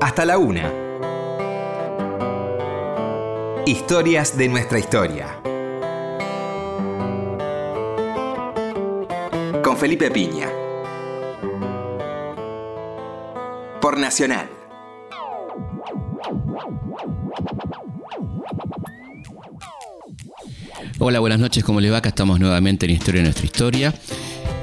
hasta la una. Historias de nuestra historia. Con Felipe Piña. Por Nacional. Hola, buenas noches, ¿cómo le va? Acá estamos nuevamente en Historia de nuestra historia.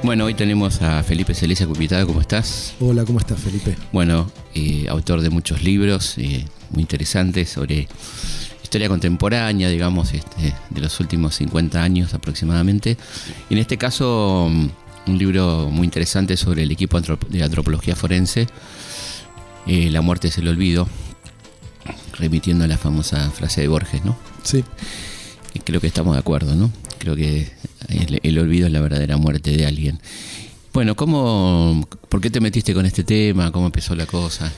Bueno, hoy tenemos a Felipe Celeste invitado, ¿cómo estás? Hola, ¿cómo estás, Felipe? Bueno, eh, autor de muchos libros eh, muy interesantes sobre historia contemporánea, digamos, este, de los últimos 50 años aproximadamente. Y en este caso, mm, un libro muy interesante sobre el equipo de antropología forense, eh, La muerte es el olvido, remitiendo a la famosa frase de Borges, ¿no? Sí. creo que estamos de acuerdo, ¿no? Creo que el, olvido es la verdadera muerte de alguien. Bueno, ¿cómo, ¿por qué te metiste con este tema? ¿Cómo empezó la cosa?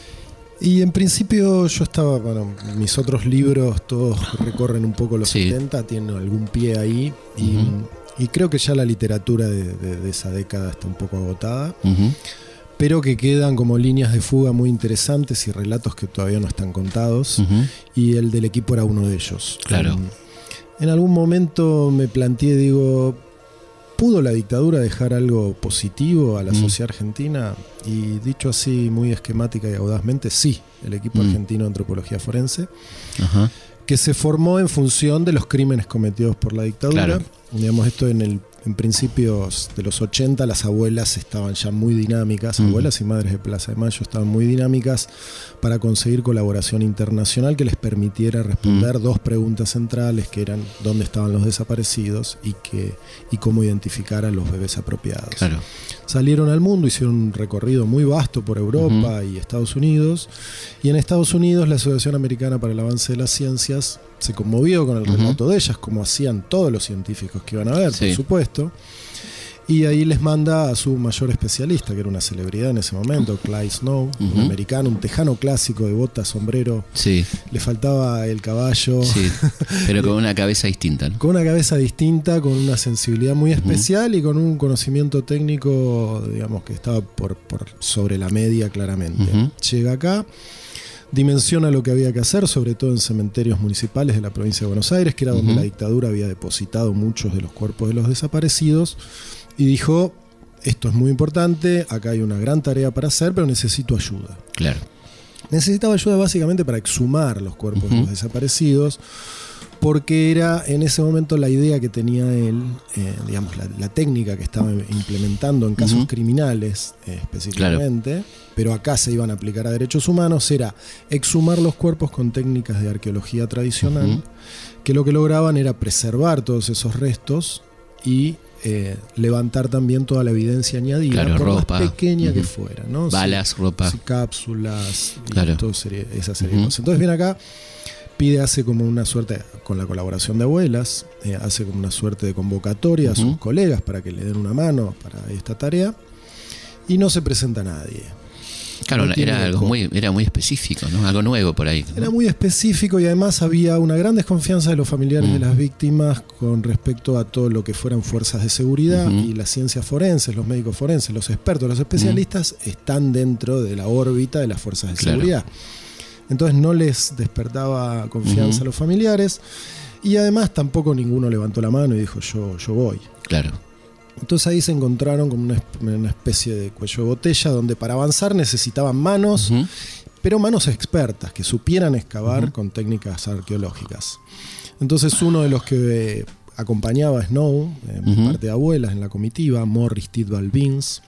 Y en principio yo estaba, bueno, mis otros libros todos recorren un poco los 70, tienen algún pie ahí y, creo que ya la literatura de, esa década está un poco agotada, pero que quedan como líneas de fuga muy interesantes y relatos que todavía no están contados y el del equipo era uno de ellos. Claro. En algún momento me planteé, digo, ¿pudo la dictadura dejar algo positivo a la mm. sociedad argentina? Y dicho así muy esquemática y audazmente, sí, el equipo mm. argentino de antropología forense, que se formó en función de los crímenes cometidos por la dictadura. Digamos, esto en el en principios de los 80 las abuelas estaban ya muy dinámicas, abuelas y madres de Plaza de Mayo estaban muy dinámicas para conseguir colaboración internacional que les permitiera responder dos preguntas centrales que eran dónde estaban los desaparecidos y, que, y cómo identificar a los bebés apropiados. Salieron al mundo, hicieron un recorrido muy vasto por Europa y Estados Unidos y en Estados Unidos la Asociación Americana para el Avance de las Ciencias se conmovió con el relato de ellas, como hacían todos los científicos que iban a ver, por supuesto. Y ahí les manda a su mayor especialista, que era una celebridad en ese momento, Clyde Snow, un americano, un tejano clásico de bota, sombrero. Sí. Le faltaba el caballo. Sí, pero con una cabeza distinta. Con una cabeza distinta, con una sensibilidad muy especial y con un conocimiento técnico, digamos, que estaba por, por sobre la media claramente. Llega acá dimensiona lo que había que hacer, sobre todo en cementerios municipales de la provincia de Buenos Aires, que era donde la dictadura había depositado muchos de los cuerpos de los desaparecidos, y dijo, esto es muy importante, acá hay una gran tarea para hacer, pero necesito ayuda. Claro. Necesitaba ayuda básicamente para exhumar los cuerpos de los desaparecidos, porque era en ese momento la idea que tenía él, eh, digamos, la, técnica que estaba implementando en casos criminales eh, específicamente, pero acá se iban a aplicar a derechos humanos, era exhumar los cuerpos con técnicas de arqueología tradicional, que lo que lograban era preservar todos esos restos y eh, levantar también toda la evidencia añadida, por más pequeña que fuera, ¿no? Balas, ropa. cápsulas, y todo esa serie de cosas. Entonces viene acá pide, hace como una suerte, con la colaboración de abuelas, eh, hace como una suerte de convocatoria a sus colegas para que le den una mano para esta tarea y no se presenta nadie. Claro, era algo muy, era muy específico, ¿no? Algo nuevo por ahí. Era muy específico y además había una gran desconfianza de los familiares de las víctimas con respecto a todo lo que fueran fuerzas de seguridad y las ciencias forenses, los médicos forenses, los expertos, los especialistas están dentro de la órbita de las fuerzas de seguridad. Entonces no les despertaba confianza a los familiares y además tampoco ninguno levantó la mano y dijo yo, yo voy. Claro. Entonces ahí se encontraron como una, especie de cuello de botella donde para avanzar necesitaban manos, pero manos expertas que supieran excavar con técnicas arqueológicas. Entonces uno de los que acompañaba a Snow, en parte de abuelas en la comitiva, Morris Tidball Beans,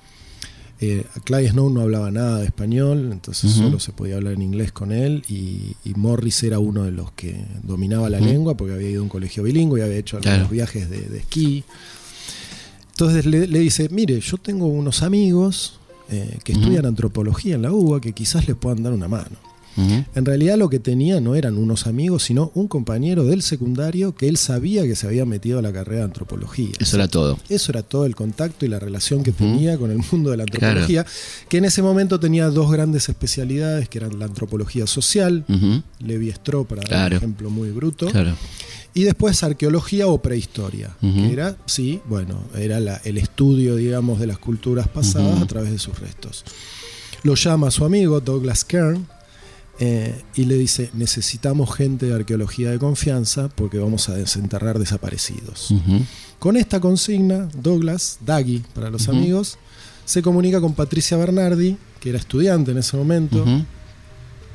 eh, Clyde Snow no hablaba nada de español, entonces solo se podía hablar en inglés con él. Y, Morris era uno de los que dominaba la lengua porque había ido a un colegio bilingüe y había hecho algunos viajes de, esquí. Entonces le, dice: Mire, yo tengo unos amigos eh, que estudian antropología en la UBA que quizás le puedan dar una mano. En realidad lo que tenía no eran unos amigos, sino un compañero del secundario que él sabía que se había metido a la carrera de antropología. Eso era todo. Eso era todo el contacto y la relación que tenía con el mundo de la antropología, que en ese momento tenía dos grandes especialidades, que eran la antropología social, Levi Strauss, para dar un ejemplo muy bruto, y después arqueología o prehistoria, que era, sí, bueno, era el estudio, digamos, de las culturas pasadas a través de sus restos. Lo llama a su amigo Douglas Kern, eh, y le dice, necesitamos gente de arqueología de confianza porque vamos a desenterrar desaparecidos. Con esta consigna, Douglas, Daggy para los amigos, se comunica con Patricia Bernardi, que era estudiante en ese momento.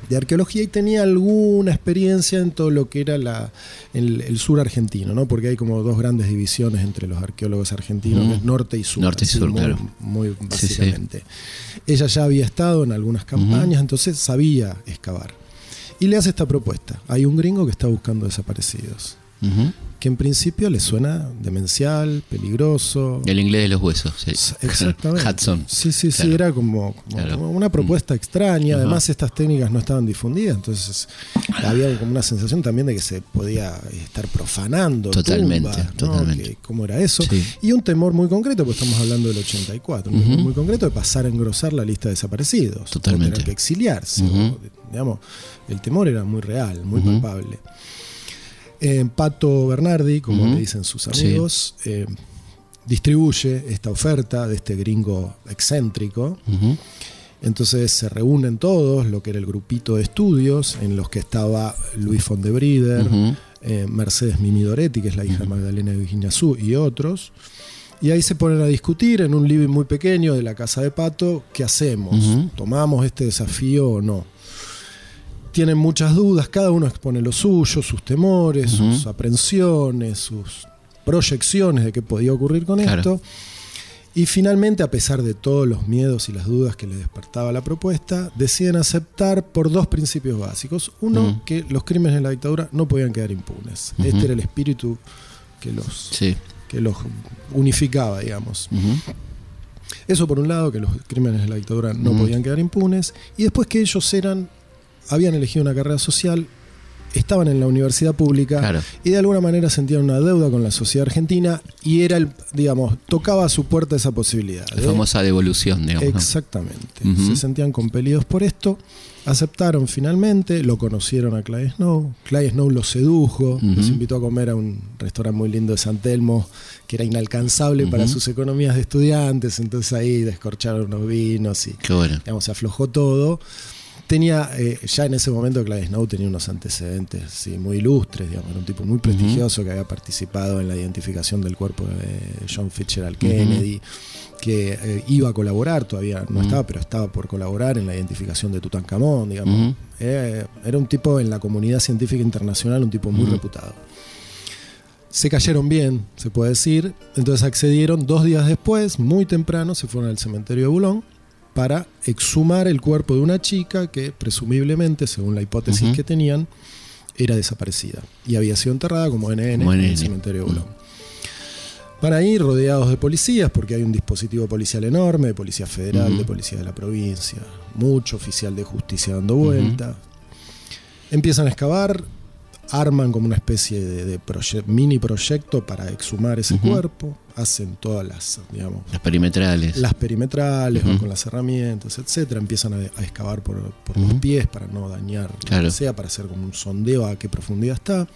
De arqueología y tenía alguna experiencia en todo lo que era la, el, el sur argentino, ¿no? porque hay como dos grandes divisiones entre los arqueólogos argentinos, que es norte y sur. Norte y sur, muy, claro. Muy Sí, sí. básicamente. Ella ya había estado en algunas campañas, entonces sabía excavar. Y le hace esta propuesta. Hay un gringo que está buscando desaparecidos. Que en principio le suena demencial, peligroso. El inglés de los huesos. sí. Exactamente. Hudson. Sí, sí, sí, era como, como- Claro. una propuesta extraña. Ajá. Además, estas técnicas no estaban difundidas, entonces había como una sensación también de que se podía estar profanando. Totalmente, ¿no? totalmente. ¿Cómo era eso? Sí. Y un temor muy concreto, porque estamos hablando del 84, un temor Ujú. muy concreto de pasar a engrosar la lista de desaparecidos. Totalmente. O tener que exiliarse. O, digamos, el temor era muy real, muy palpable. Eh, Pato Bernardi, como le dicen sus Sí. amigos, eh, distribuye esta oferta de este gringo excéntrico. Entonces se reúnen todos, lo que era el grupito de estudios, en los que estaba Luis Fondebrider, Ujú. eh, Mercedes Mimidoretti, que es la hija de Magdalena Virginia Su, y otros. Y ahí se ponen a discutir en un living muy pequeño de la casa de Pato, ¿qué hacemos? ¿Tomamos este desafío o no? Tienen muchas dudas, cada uno expone lo suyo, sus temores, sus aprensiones, sus proyecciones de qué podía ocurrir con Claro. esto. Y finalmente, a pesar de todos los miedos y las dudas que les despertaba la propuesta, deciden aceptar por dos principios básicos. Uno, que los crímenes de la dictadura no podían quedar impunes. Este era el espíritu que los, Sí. que los unificaba, digamos. Eso por un lado, que los crímenes de la dictadura no podían quedar impunes. Y después que ellos eran, habían elegido una carrera social, estaban en la universidad pública Claro. y de alguna manera sentían una deuda con la sociedad argentina y era el, digamos, tocaba a su puerta esa posibilidad. La de- famosa devolución, digamos. ¿no? Exactamente. Se sentían compelidos por esto. Aceptaron finalmente, lo conocieron a Clay Snow. Clay Snow los sedujo, Ujú. los invitó a comer a un restaurante muy lindo de San Telmo, que era inalcanzable para sus economías de estudiantes. Entonces ahí descorcharon unos vinos y bueno. digamos, se aflojó todo. Tenía, eh, ya en ese momento Clay Snow tenía unos antecedentes sí, muy ilustres, digamos, era un tipo muy prestigioso que había participado en la identificación del cuerpo de John Fitzgerald Kennedy, que eh, iba a colaborar, todavía no estaba, pero estaba por colaborar en la identificación de Tutankamón, digamos. Ujú. Eh, era un tipo en la comunidad científica internacional, un tipo muy reputado. Se cayeron bien, se puede decir. Entonces accedieron dos días después, muy temprano, se fueron al cementerio de Boulogne para exhumar el cuerpo de una chica que presumiblemente, según la hipótesis que tenían, era desaparecida y había sido enterrada como NN Como en el cementerio de Boulogne. Para ir rodeados de policías, porque hay un dispositivo policial enorme, de policía federal, de policía de la provincia, mucho oficial de justicia dando vuelta. Empiezan a excavar, arman como una especie de, de proye- mini proyecto para exhumar ese cuerpo, hacen todas las, digamos, Las perimetrales. las perimetrales, van Ujú. con las herramientas, etcétera, empiezan a, a excavar por, los pies para no dañar lo que sea, para hacer como un sondeo a qué profundidad está.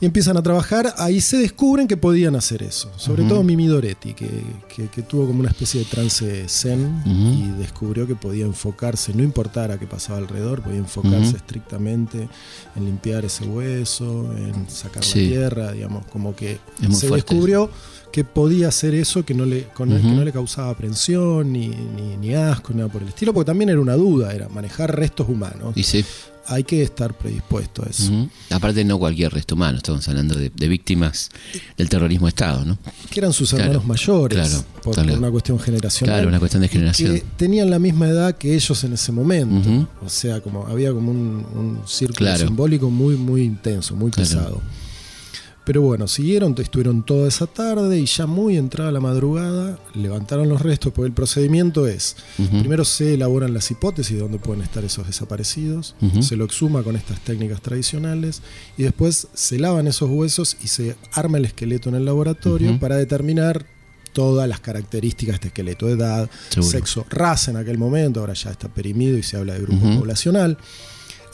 Y empiezan a trabajar, ahí se descubren que podían hacer eso. Sobre todo Mimi Doretti, que, que- que tuvo como una especie de trance zen y descubrió que podía enfocarse, no importara qué pasaba alrededor, podía enfocarse estrictamente en limpiar ese hueso, en sacar Sí. la tierra, digamos, como que se fuerte descubrió que podía hacer eso que no le, con el- que no le causaba aprensión ni, ni, ni asco, ni nada por el estilo, porque también era una duda, era manejar restos humanos. Y sí. Hay que estar predispuesto a eso. Aparte, no cualquier resto humano, estamos hablando de, de víctimas del terrorismo de Estado, ¿no? Que eran sus Claro, hermanos mayores, claro, por, claro. una cuestión generacional. Claro, una cuestión de generación. Que tenían la misma edad que ellos en ese momento. O sea, como había como un, un círculo simbólico muy, muy intenso, muy pesado. Pero bueno, siguieron, estuvieron toda esa tarde y ya muy entrada la madrugada levantaron los restos, porque el procedimiento es, primero se elaboran las hipótesis de dónde pueden estar esos desaparecidos, se lo exhuma con estas técnicas tradicionales y después se lavan esos huesos y se arma el esqueleto en el laboratorio para determinar todas las características de este esqueleto, edad, Seguro. sexo, raza en aquel momento, ahora ya está perimido y se habla de grupo poblacional,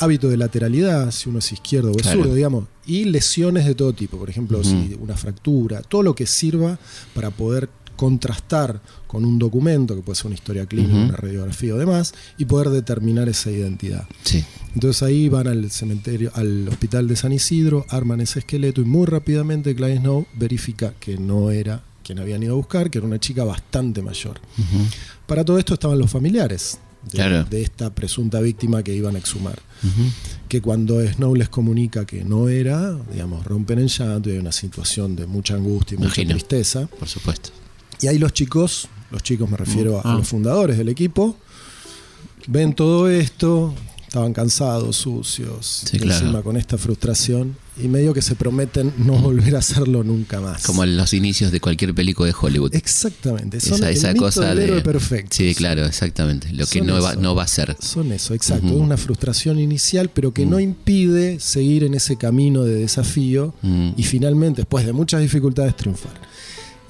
hábito de lateralidad, si uno es izquierdo o es Claro. zurdo, digamos, y lesiones de todo tipo, por ejemplo, si una fractura, todo lo que sirva para poder contrastar con un documento, que puede ser una historia clínica, una radiografía o demás, y poder determinar esa identidad. Sí. Entonces ahí van al cementerio, al hospital de San Isidro, arman ese esqueleto y muy rápidamente Clyde Snow verifica que no era quien habían ido a buscar, que era una chica bastante mayor. Para todo esto estaban los familiares de, Claro. de esta presunta víctima que iban a exhumar. Que cuando Snow les comunica que no era, digamos, rompen en llanto y hay una situación de mucha angustia y mucha tristeza. Por supuesto. Y ahí los chicos, los chicos me refiero a, Ah. los fundadores del equipo, ven todo esto, estaban cansados, sucios, Sí, y claro. encima con esta frustración, y medio que se prometen no volver a hacerlo nunca más. Como en los inicios de cualquier película de Hollywood. Exactamente, son esa el esa mito cosa del de. héroe perfecto. Sí, claro, exactamente. Lo que no va, no va a ser. Son eso, exacto. Es una frustración inicial, pero que no impide seguir en ese camino de desafío y finalmente, después de muchas dificultades, triunfar.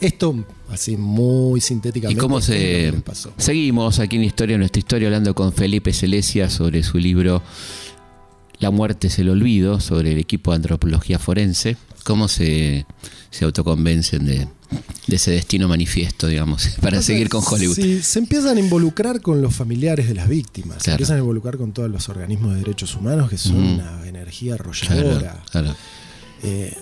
Esto, así muy ¿Y sintéticamente, cómo lo que se.? pasó. Seguimos aquí en Historia, nuestra historia, hablando con Felipe Celesia sobre su libro La muerte es el olvido, sobre el equipo de antropología forense. ¿Cómo se, se autoconvencen de, de ese destino manifiesto, digamos, para seguir con Hollywood? Sí, se empiezan a involucrar con los familiares de las víctimas, se empiezan a involucrar con todos los organismos de derechos humanos que son una energía Claro, arrolladora. claro. Eh,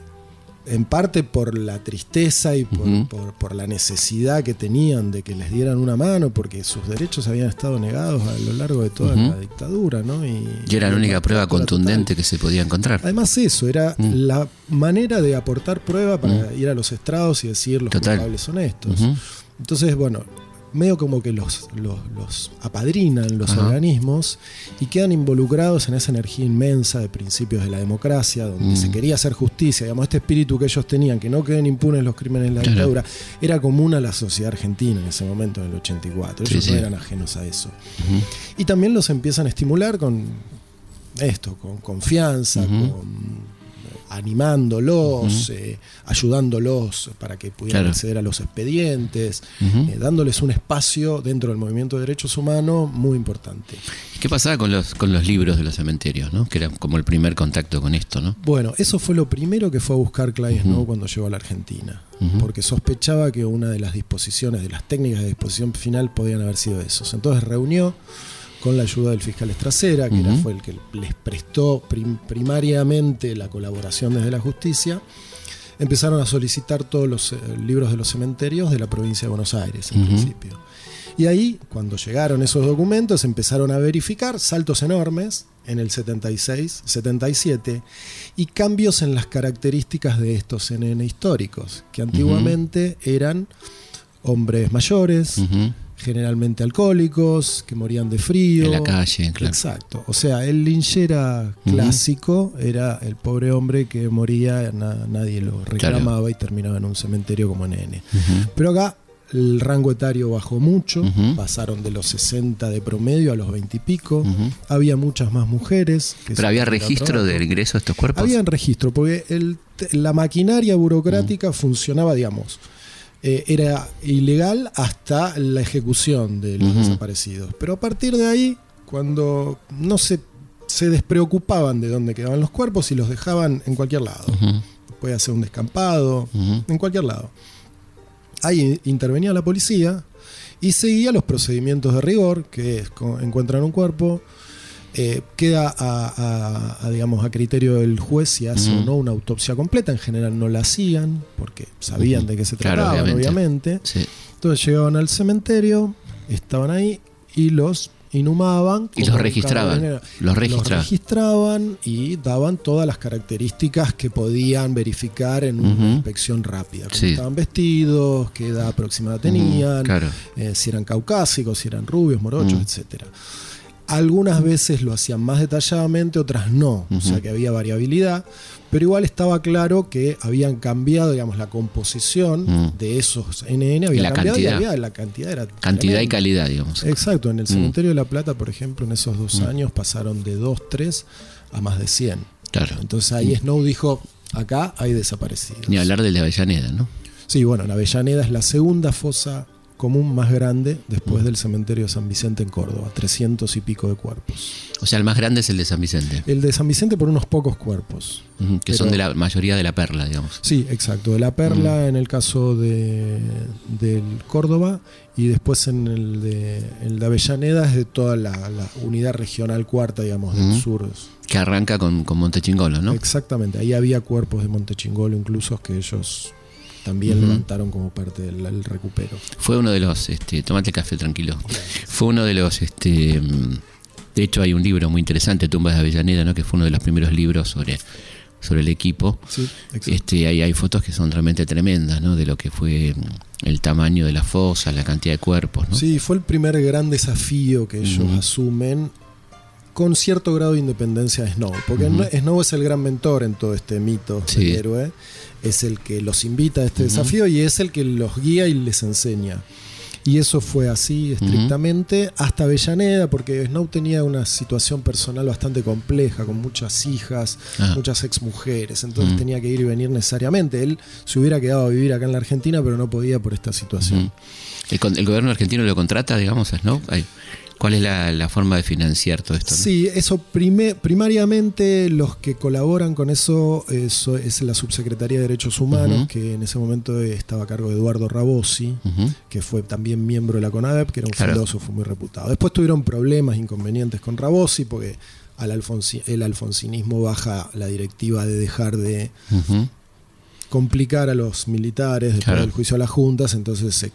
en parte por la tristeza y por, por- por la necesidad que tenían de que les dieran una mano, porque sus derechos habían estado negados a lo largo de toda la dictadura, ¿no? Y, Y era la única prueba contundente total. que se podía encontrar. Además eso, era la manera de aportar prueba para ir a los estrados y decir los Total. culpables son estos. Entonces, bueno, medio como que los, los, los apadrinan los Ajá. organismos y quedan involucrados en esa energía inmensa de principios de la democracia, donde Mm. se quería hacer justicia, digamos, este espíritu que ellos tenían, que no queden impunes los crímenes de la Claro. dictadura, era común a la sociedad argentina en ese momento, en el 84. Sí, Ellos sí. no eran ajenos a eso. Y también los empiezan a estimular con esto, con confianza, con animándolos, eh, ayudándolos para que pudieran Claro. acceder a los expedientes, eh, dándoles un espacio dentro del movimiento de derechos humanos muy importante. ¿Qué pasaba con los, con los libros de los cementerios, no? Que era como el primer contacto con esto, ¿no? Bueno, eso fue lo primero que fue a buscar Ujú. Snow cuando llegó a la Argentina, porque sospechaba que una de las disposiciones, de las técnicas de disposición final podían haber sido esos. Entonces reunió con la ayuda del fiscal Estracera, que era- fue el que les prestó prim- primariamente la colaboración desde la justicia, empezaron a solicitar todos los eh, libros de los cementerios de la provincia de Buenos Aires en principio. Y ahí, cuando llegaron esos documentos, empezaron a verificar saltos enormes en el 76, 77 y cambios en las características de estos NN históricos, que antiguamente eran hombres mayores, Ujú. Generalmente alcohólicos, que morían de frío. En la calle, claro. Exacto. O sea, el linchera clásico era el pobre hombre que moría, na- nadie lo reclamaba y terminaba en un cementerio como. Ujú. Pero acá el rango etario bajó mucho, pasaron de los 60 de promedio a los 20 y pico. Había muchas más mujeres. que Pero había registro del ingreso de estos cuerpos. Había registro, porque el- la maquinaria burocrática funcionaba, digamos, eh, era ilegal hasta la ejecución de los desaparecidos. Pero a partir de ahí, cuando no se, se despreocupaban de dónde quedaban los cuerpos y los dejaban en cualquier lado. Puede ser un descampado, en cualquier lado. Ahí intervenía la policía y seguía los procedimientos de rigor, que es encuentran un cuerpo, eh, queda a, a- a, digamos, a criterio del juez si hace o no una autopsia completa. En general no la hacían porque sabían de qué se Claro, trataba, obviamente. obviamente. Sí. Entonces llegaban al cementerio, estaban ahí y los inhumaban. Y los registraban. Los registraban. registraban y daban todas las características que podían verificar en una inspección rápida. Cómo Sí. estaban vestidos, qué edad aproximada tenían, Claro. eh, si eran caucásicos, si eran rubios, morochos, etcétera. Algunas veces lo hacían más detalladamente, otras no, o sea que había variabilidad, pero igual estaba claro que habían cambiado, digamos, la composición Mm. de esos NN, había la cambiado cantidad. y había, la cantidad era Cantidad y calidad, digamos. Exacto, en el Mm. cementerio de La Plata, por ejemplo, en esos dos Mm. años pasaron de 2, 3 a más de 100. Claro. Entonces ahí Snow dijo, acá hay desaparecidos. Ni hablar del de Avellaneda, ¿no? Sí, bueno, la Avellaneda es la segunda fosa común más grande después del cementerio de San Vicente en Córdoba, 300 y pico de cuerpos. O sea, el más grande es el de San Vicente. El de San Vicente por unos pocos cuerpos. Que son de la mayoría de la perla, digamos. Sí, exacto. De la Perla en el caso de, del Córdoba y después en el de, el de Avellaneda es de toda la, la unidad regional cuarta, digamos, del sur. Que arranca con, con Montechingolo, ¿no? Exactamente. Ahí había cuerpos de Montechingolo incluso que ellos también Ujú. levantaron como parte del, recupero. Fue uno de los, este, tomate café tranquilo. Fue uno de los, este, mm, de hecho hay un libro muy interesante, Tumbas de Avellaneda, ¿no? Que fue uno de los primeros libros sobre, sobre el equipo. Sí. Este, ahí hay fotos que son realmente tremendas, ¿no? De lo que fue mm, el tamaño de la fosa, la cantidad de cuerpos, ¿no? Sí, fue el primer gran desafío que ellos asumen con cierto grado de independencia de Snow, porque Snow es el gran mentor en todo este mito Sí. del héroe, es el que los invita a este desafío y es el que los guía y les enseña. Y eso fue así estrictamente hasta Avellaneda, porque Snow tenía una situación personal bastante compleja, con muchas hijas, Ah. muchas exmujeres, entonces tenía que ir y venir necesariamente. Él se hubiera quedado a vivir acá en la Argentina, pero no podía por esta situación. El, el gobierno argentino lo contrata, digamos, a Snow. Ay, ¿Cuál es la, la forma de financiar todo esto? no? Sí, eso prime- primariamente los que colaboran con eso, eso es la Subsecretaría de Derechos Humanos, que en ese momento estaba a cargo de Eduardo Rabosi, que fue también miembro de la CONADEP, que era un Claro. filósofo muy reputado. Después tuvieron problemas, inconvenientes con Rabosi, porque al alfonsi- el alfonsinismo baja la directiva de dejar de complicar a los militares después Claro. del juicio a las juntas, entonces se,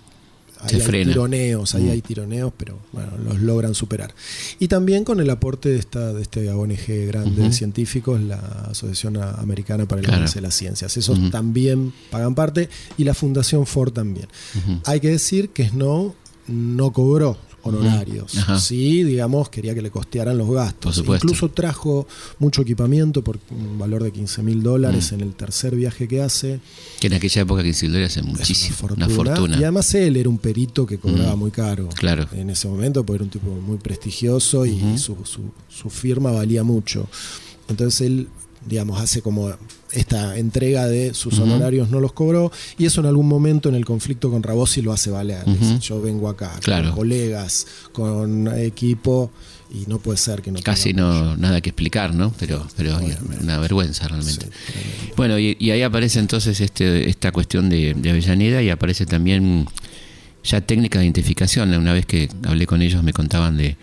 ahí hay tironeos, ahí Mm. hay tironeos, pero bueno, los logran superar. Y también con el aporte de esta de este ONG grande de científicos, la Asociación Americana para el Claro. Avance de las Ciencias. Esos también pagan parte y la Fundación Ford también. Hay que decir que Snow no cobró honorarios. Sí, digamos, quería que le costearan los Por gastos. supuesto. Incluso trajo mucho equipamiento por un valor de 15 mil dólares Mm. en el tercer viaje que hace. Que en aquella época que Isildur hace Es muchísimo, una una fortuna. Y además él era un perito que cobraba Mm. muy caro. Claro. En ese momento, porque era un tipo muy prestigioso y su- su firma valía mucho. Entonces él, digamos, hace como esta entrega de sus honorarios no los cobró y eso en algún momento en el conflicto con Rabosi lo hace valer. Yo vengo acá Claro. con colegas, con equipo y no puede ser que no Casi no nada que explicar, ¿no? Pero, pero Obviamente. una vergüenza realmente. Sí. Bueno, y, y ahí aparece entonces este, esta cuestión de, de Avellaneda y aparece también ya técnica de identificación. Una vez que hablé con ellos me contaban de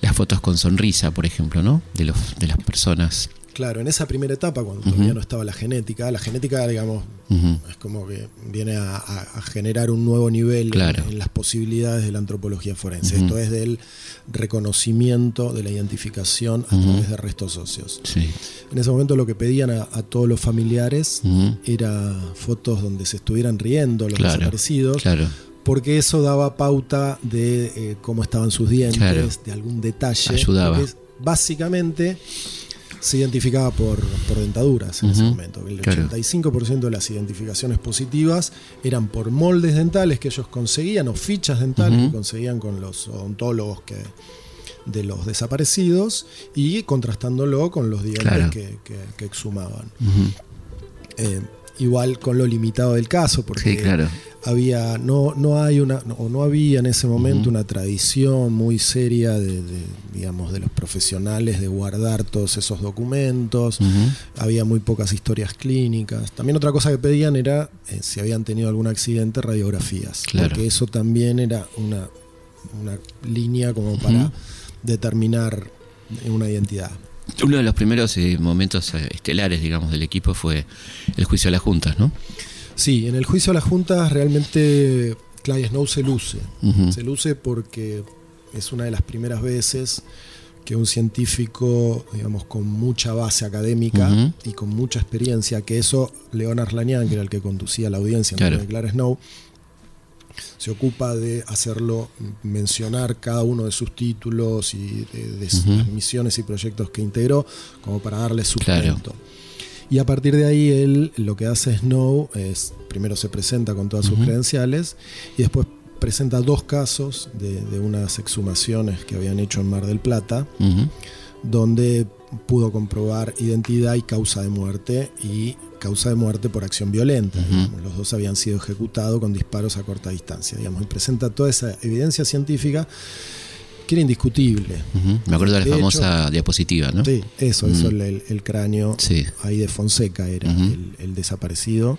las fotos con sonrisa, por ejemplo, ¿no? De, los, de las personas. Claro, en esa primera etapa, cuando todavía no estaba la genética, la genética, digamos, es como que viene a, generar un nuevo nivel en- Claro. en, las posibilidades de la antropología forense. Esto es del reconocimiento, de la identificación a través de restos óseos. Sí. En ese momento lo que pedían a, a todos los familiares era fotos donde se estuvieran riendo los Claro, desaparecidos, Claro. porque eso daba pauta de eh, cómo estaban sus dientes, Claro. de algún detalle. Ayudaba. básicamente se identificaba por, por dentaduras en ese momento. El claro. 85% de las identificaciones positivas eran por moldes dentales que ellos conseguían o fichas dentales que conseguían con los odontólogos que de los desaparecidos y contrastándolo con los dientes Claro. que, que- que exhumaban. Eh, igual con lo limitado del caso, porque Sí, claro. Había no no hay una o no había en ese momento una tradición muy seria de, de, digamos de los profesionales de guardar todos esos documentos. Había muy pocas historias clínicas. También otra cosa que pedían era eh, si habían tenido algún accidente radiografías Claro. porque eso también era una una línea como para determinar una identidad. Uno de los primeros eh, momentos eh, estelares, digamos, del equipo fue el juicio a las juntas, ¿no? Sí en el juicio a las juntas realmente Clay Snow se luce. Se luce porque es una de las primeras veces que un científico, digamos, con mucha base académica y con mucha experiencia, que eso León Arlanian, que era el que conducía la audiencia en Claro. de Clara Snow, se ocupa de hacerlo mencionar cada uno de sus títulos y de, de Ujú. misiones y proyectos que integró, como para darle Claro. Y a partir de ahí él lo que hace Snow es, primero se presenta con todas sus credenciales y después presenta dos casos de, de unas exhumaciones que habían hecho en Mar del Plata, donde pudo comprobar identidad y causa de muerte y causa de muerte por acción violenta. Los dos habían sido ejecutados con disparos a corta distancia. Digamos, y presenta toda esa evidencia científica que era indiscutible. Me acuerdo de la famosa diapositiva, ¿no? Sí, eso, eso el, cráneo ahí de Fonseca era el, desaparecido,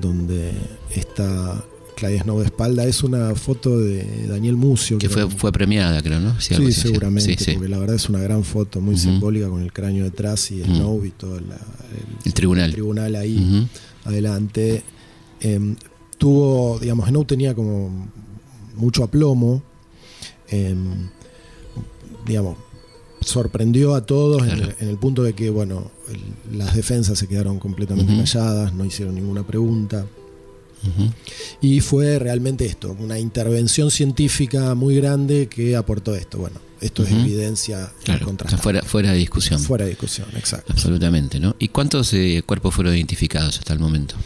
donde está Claudia Snow de espalda. Es una foto de Daniel Mucio. Que, fue, fue premiada, creo, ¿no? Sí, seguramente, porque la verdad es una gran foto, muy simbólica, con el cráneo detrás y Snow y todo el, tribunal. tribunal ahí adelante. Em, tuvo, digamos, Snow tenía como mucho aplomo Em, digamos, sorprendió a todos en, el, punto de que, bueno, las defensas se quedaron completamente calladas, no hicieron ninguna pregunta. Y fue realmente esto, una intervención científica muy grande que aportó esto. Bueno, esto es evidencia claro, fuera, fuera de discusión. Fuera de discusión, exacto. Absolutamente, ¿no? ¿Y cuántos eh, cuerpos fueron identificados hasta el momento?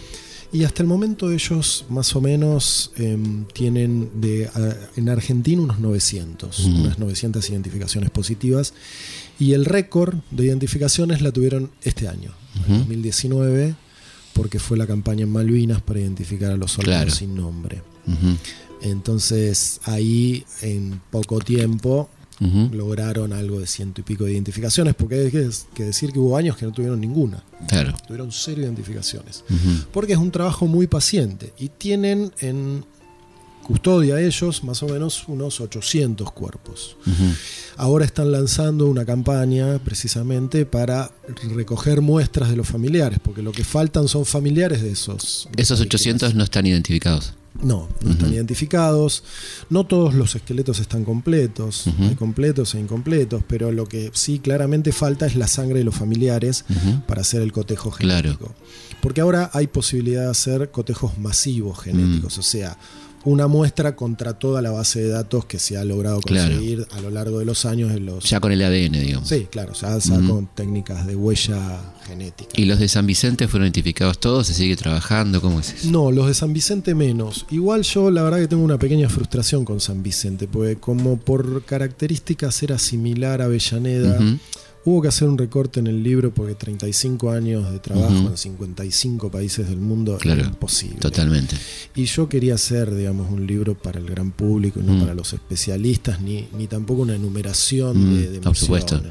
Y hasta el momento ellos más o menos em, tienen de, en Argentina unos 900, unas 900 identificaciones positivas. Y el récord de identificaciones la tuvieron este año, en 2019, porque fue la campaña en Malvinas para identificar a los soldados sin nombre. Entonces ahí en poco tiempo lograron algo de ciento y pico de identificaciones, porque hay que, decir que hubo años que no tuvieron ninguna. Claro. Tuvieron cero identificaciones. Porque es un trabajo muy paciente y tienen en custodia ellos más o menos unos 800 cuerpos. Ahora están lanzando una campaña precisamente para recoger muestras de los familiares, porque lo que faltan son familiares de esos. esos 800 no están identificados. No, no están identificados. No todos los esqueletos están completos. Hay completos e incompletos, pero lo que sí claramente falta es la sangre de los familiares para hacer el cotejo genético. Porque ahora hay posibilidad de hacer cotejos masivos genéticos, mm. o sea, una muestra contra toda la base de datos que se ha logrado conseguir a lo largo de los años. En los... Ya con el ADN, digamos. Sí, claro, ya, con técnicas de huella genética. ¿Y los de San Vicente fueron identificados todos? ¿Se sigue trabajando? ¿Cómo es eso? No, los de San Vicente menos. Igual yo la verdad que tengo una pequeña frustración con San Vicente, porque como por características era similar a Avellaneda. Hubo que hacer un recorte en el libro porque 35 años de trabajo en 55 países del mundo era imposible. Totalmente. Y yo quería hacer, digamos, un libro para el gran público y no para los especialistas, ni, ni tampoco una enumeración de, de Por supuesto.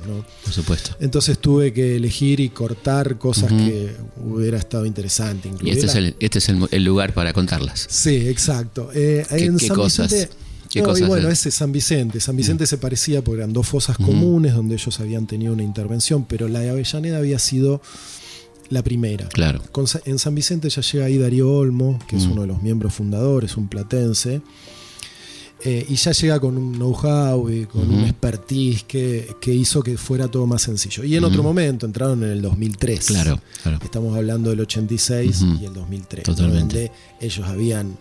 Por supuesto. Entonces tuve que elegir y cortar cosas que hubiera estado interesante. Y este es, el, este es el, lugar para contarlas. Sí, exacto. Eh, ¿Qué, cosas? Y bueno, ese es San Vicente. San Vicente mm. se parecía porque eran dos fosas comunes donde ellos habían tenido una intervención, pero la de Avellaneda había sido la primera. Claro. en San Vicente ya llega ahí Darío Olmo, que es mm. uno de los miembros fundadores, un platense. Eh, y ya llega con un know-how y con un expertise que, hizo que fuera todo más sencillo. Y en otro momento, entraron en el 2003. Claro, Estamos hablando del 86 y el 2003. Totalmente. Donde ellos habían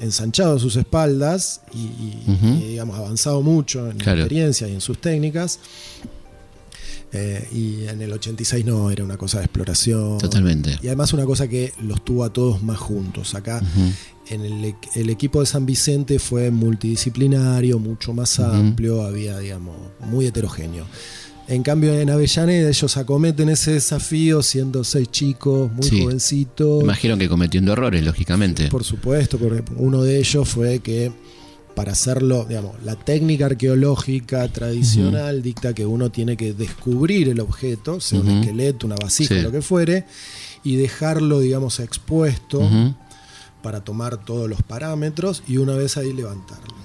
ensanchado sus espaldas y, digamos, avanzado mucho en experiencia y en sus técnicas. Eh, y en el 86 no, era una cosa de exploración. Totalmente. Y además una cosa que los tuvo a todos más juntos. Acá en el, el, equipo de San Vicente fue multidisciplinario, mucho más amplio, había, digamos, muy heterogéneo. En cambio, en Avellaneda ellos acometen ese desafío siendo seis chicos, muy jovencitos. Imagino que cometiendo errores, lógicamente. Por supuesto, porque uno de ellos fue que para hacerlo, digamos, la técnica arqueológica tradicional dicta que uno tiene que descubrir el objeto, sea un esqueleto, una vasija, lo que fuere, y dejarlo, digamos, expuesto para tomar todos los parámetros y una vez ahí levantarlo.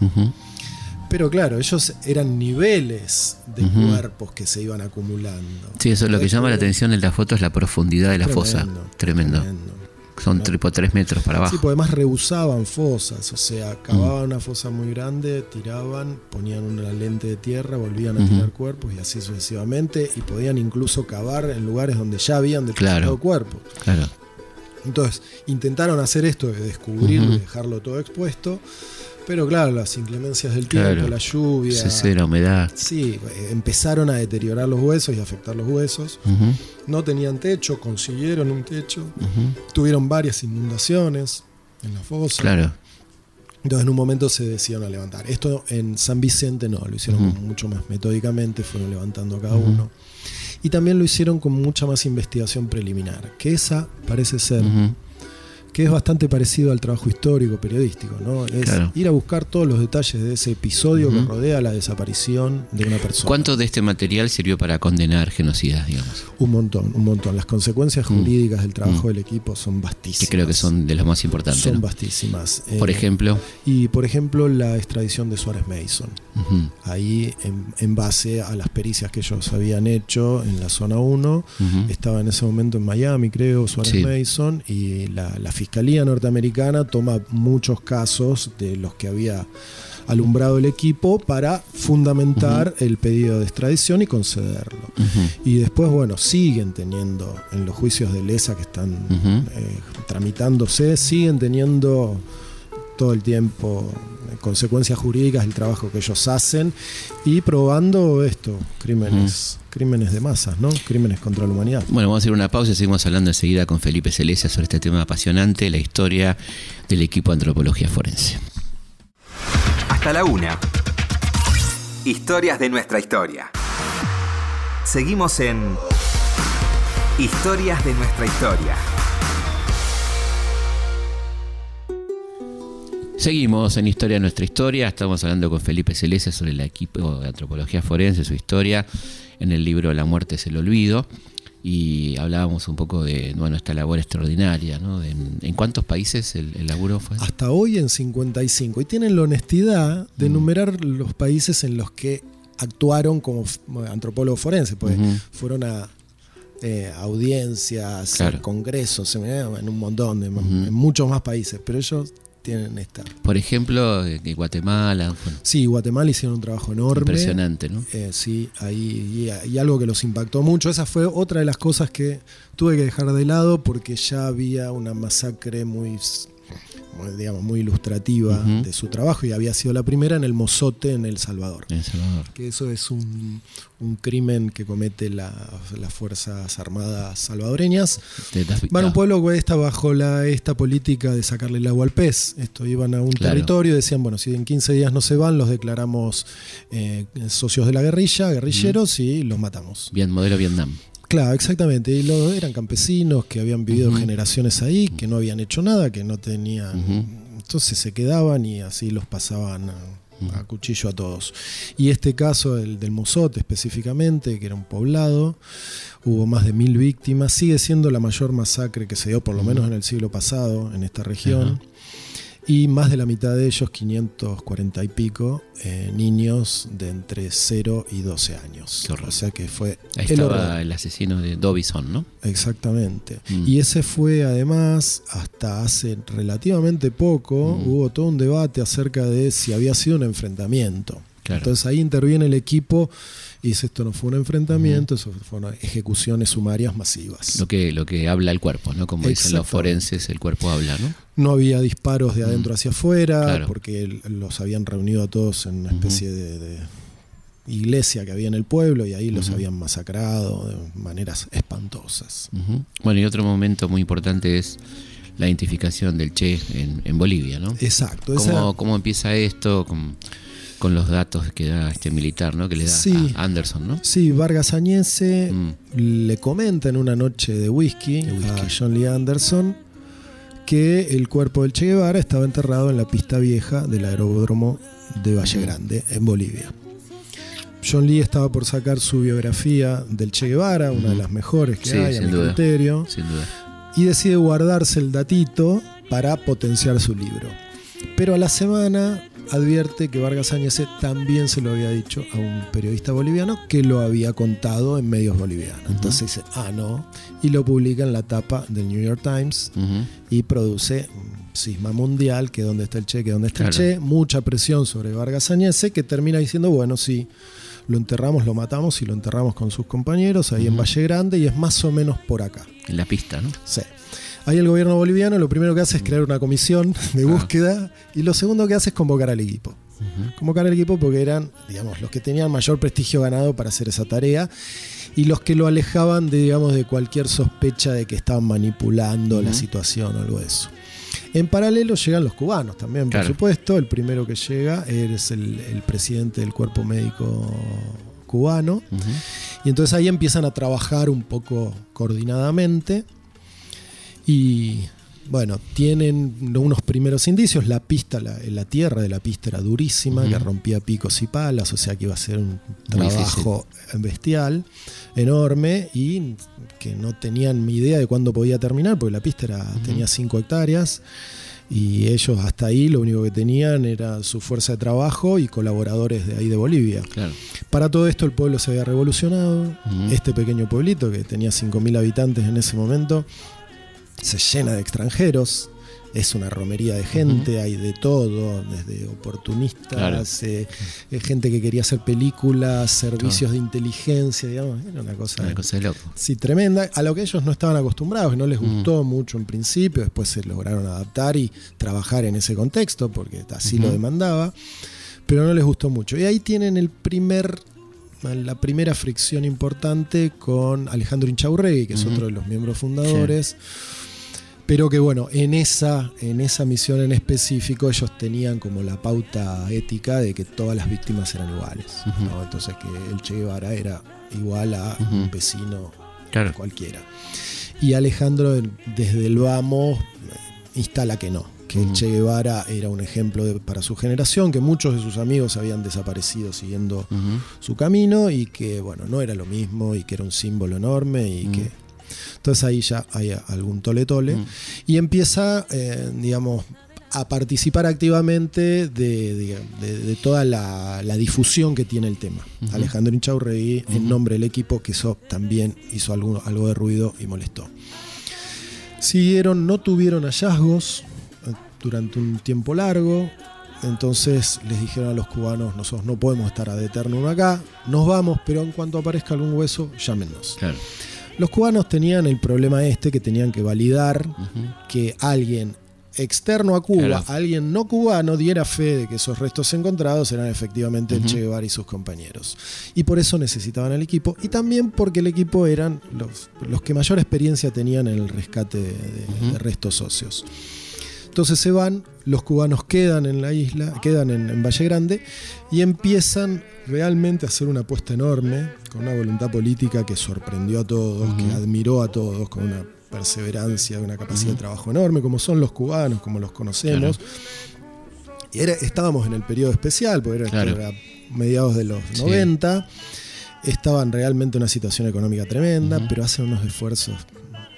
Pero claro, ellos eran niveles de cuerpos que se iban acumulando. Sí, eso es lo que llama la atención en la foto es la profundidad de la fosa. Tremendo. Son tipo 3 metros para abajo. Sí, porque además rehusaban fosas, o sea, cavaban una fosa muy grande, tiraban, ponían una lente de tierra, volvían a tirar cuerpos y así sucesivamente, y podían incluso cavar en lugares donde ya habían determinado cuerpos. Claro. Entonces, intentaron hacer esto de descubrirlo y dejarlo todo expuesto pero claro, las inclemencias del tiempo, la lluvia. Sí, la humedad. Sí, empezaron a deteriorar los huesos y afectar los huesos. No tenían techo, consiguieron un techo. Tuvieron varias inundaciones en la fosa. Claro. Entonces en un momento se decidieron a levantar. Esto en San Vicente no, lo hicieron mucho más metódicamente, fueron levantando a cada uno. Y también lo hicieron con mucha más investigación preliminar, que esa parece ser. Que es bastante parecido al trabajo histórico periodístico, ¿no? Es Claro. ir a buscar todos los detalles de ese episodio que rodea la desaparición de una persona. ¿Cuánto de este material sirvió para condenar genocidas, digamos? Un montón, un montón. Las consecuencias Mm. jurídicas del trabajo Mm. del equipo son vastísimas. Que creo que son de las más importantes. Son ¿no? vastísimas. Por Eh, ejemplo, Y por ejemplo, la extradición de Suárez Mason. Ahí, en, en base a las pericias que ellos habían hecho en la zona 1, ujú. estaba en ese momento en Miami, creo, Suárez Sí. Mason, y la, la Fiscalía norteamericana toma muchos casos de los que había alumbrado el equipo para fundamentar el pedido de extradición y concederlo. Y después, bueno, siguen teniendo en los juicios de lesa que están Ujú. eh, tramitándose, siguen teniendo todo el tiempo consecuencias jurídicas del trabajo que ellos hacen y probando esto, crímenes, crímenes de masas, ¿no? Crímenes contra la humanidad. Bueno, vamos a hacer una pausa y seguimos hablando enseguida con Felipe Celestia sobre este tema apasionante, la historia del equipo de antropología forense. Hasta la una. Historias de nuestra historia. Seguimos en Historias de nuestra historia. Seguimos en Historia de nuestra historia. Estamos hablando con Felipe Celestia sobre el equipo de antropología forense, su historia, en el libro La muerte es el olvido. Y hablábamos un poco de bueno, esta labor extraordinaria. ¿no? ¿En, en cuántos países el, el laburo fue? Hasta hoy en 55. Y tienen la honestidad de enumerar los países en los que actuaron como antropólogos forenses, pues fueron a eh, audiencias, Claro. congresos, en, un montón, de, en muchos más países, pero ellos tienen esta. Por ejemplo, de Guatemala. bueno, Sí, Guatemala hicieron un trabajo enorme. impresionante, ¿no? Eh, sí, ahí y, y algo que los impactó mucho. Esa fue otra de las cosas que tuve que dejar de lado porque ya había una masacre muy, digamos, muy ilustrativa de su trabajo y había sido la primera en el Mozote en El Salvador. En El Salvador. Que eso es un, un crimen que comete la- las Fuerzas Armadas salvadoreñas. Van a un pueblo que está bajo la, esta política de sacarle el agua al pez. Esto iban a un Claro. territorio y decían, bueno, si en 15 días no se van, los declaramos eh, socios de la guerrilla, guerrilleros, y los matamos. Bien, modelo Vietnam. Claro, exactamente. Y los, eran campesinos que habían vivido generaciones ahí, que no habían hecho nada, que no tenían... Entonces se quedaban y así los pasaban a, a cuchillo a todos. Y este caso, el del Mozote específicamente, que era un poblado, hubo más de mil víctimas, sigue siendo la mayor masacre que se dio, por lo menos en el siglo pasado, en esta región. Y más de la mitad de ellos, 540 y pico, eh, niños de entre 0 y 12 años. O sea que fue Ahí el estaba horror. el asesino de Dobison, ¿no? Exactamente. Mm. Y ese fue además, hasta hace relativamente poco, Mm. hubo todo un debate acerca de si había sido un enfrentamiento. Claro. Entonces ahí interviene el equipo y dice esto no fue un enfrentamiento, eso fueron ejecuciones sumarias masivas. Lo que, lo que habla el cuerpo, ¿no? Como dicen los forenses, el cuerpo habla, ¿no? No había disparos de adentro hacia afuera, Mm. Claro. porque los habían reunido a todos en una especie de, de iglesia que había en el pueblo y ahí los habían masacrado de maneras espantosas. Bueno, y otro momento muy importante es la identificación del Che en, en Bolivia, ¿no? Exacto. esa- ¿Cómo, cómo empieza esto con los datos que da este militar, ¿no? Que le da Sí. a Anderson, ¿no? Sí, Vargas Añese Mm. le comenta en una noche de whisky, De whisky. a John Lee Anderson que el cuerpo del Che Guevara estaba enterrado en la pista vieja del aeródromo de Valle Grande, en Bolivia. John Lee estaba por sacar su biografía del Che Guevara, una de las mejores que Sí, hay, a mi duda. criterio, Sin duda. y decide guardarse el datito para potenciar su libro. Pero a la semana advierte que Vargas Añese también se lo había dicho a un periodista boliviano que lo había contado en medios bolivianos. Entonces dice, ah, no, y lo publica en la tapa del New York Times y produce un cisma mundial, que dónde está el Che, que dónde está Claro. el Che, mucha presión sobre Vargas Añese, que termina diciendo, bueno, sí, lo enterramos, lo matamos y lo enterramos con sus compañeros ahí en. Valle Grande y es más o menos por acá. En la pista, ¿no? Sí. Ahí el gobierno boliviano lo primero que hace es crear una comisión de Ah. búsqueda y lo segundo que hace es convocar al equipo. Convocar al equipo porque eran, digamos, los que tenían mayor prestigio ganado para hacer esa tarea y los que lo alejaban de, digamos, de cualquier sospecha de que estaban manipulando la situación o algo de eso. En paralelo llegan los cubanos también, Claro. por supuesto. El primero que llega es el, el presidente del cuerpo médico cubano. Y entonces ahí empiezan a trabajar un poco coordinadamente. Y bueno, tienen unos primeros indicios. La pista, la, la tierra de la pista era durísima, que rompía picos y palas, o sea que iba a ser un trabajo bestial, enorme, y que no tenían ni idea de cuándo podía terminar, porque la pista era, tenía 5 hectáreas. Y ellos hasta ahí lo único que tenían era su fuerza de trabajo y colaboradores de ahí de Bolivia. Para todo esto el pueblo se había revolucionado. Este pequeño pueblito que tenía 5.000 habitantes en ese momento se llena de extranjeros, es una romería de gente, hay de todo, desde oportunistas, eh, eh, gente que quería hacer películas, servicios de inteligencia, digamos, era una cosa, una cosa de loco. Sí, tremenda, a lo que ellos no estaban acostumbrados, que no les gustó mucho en principio, después se lograron adaptar y trabajar en ese contexto, porque así lo demandaba, pero no les gustó mucho. Y ahí tienen el primer la primera fricción importante con Alejandro Inchaurregui, que es otro de los miembros fundadores. Pero que bueno, en esa, en esa misión en específico ellos tenían como la pauta ética de que todas las víctimas eran iguales. Entonces que el Che Guevara era igual a un vecino cualquiera. Y Alejandro desde el vamos instala que no, que el Che Guevara era un ejemplo para su generación, que muchos de sus amigos habían desaparecido siguiendo su camino y que bueno, no era lo mismo y que era un símbolo enorme y que entonces ahí ya hay algún tole tole. Mm. Y empieza, eh, digamos, a participar activamente de, toda la, difusión que tiene el tema. Alejandro Inchaurregui, en nombre del equipo, que eso también hizo algo, algo de ruido y molestó. Siguieron, no tuvieron hallazgos eh, durante un tiempo largo. Entonces les dijeron a los cubanos, nosotros no podemos estar a eterno acá, nos vamos, pero en cuanto aparezca algún hueso, llámenos. Claro. Los cubanos tenían el problema este que tenían que validar que alguien externo a Cuba, alguien no cubano, diera fe de que esos restos encontrados eran efectivamente el Che Guevara y sus compañeros. Y por eso necesitaban el equipo y también porque el equipo eran los, los que mayor experiencia tenían en el rescate de, restos óseos. Entonces se van, los cubanos quedan en la isla, quedan en, en Valle Grande y empiezan realmente hacer una apuesta enorme, con una voluntad política que sorprendió a todos, que admiró a todos, con una perseverancia, una capacidad de trabajo enorme, como son los cubanos, como los conocemos. Y era, estábamos en el periodo especial, porque era, mediados de los 90, estaban realmente en una situación económica tremenda, pero hacen unos esfuerzos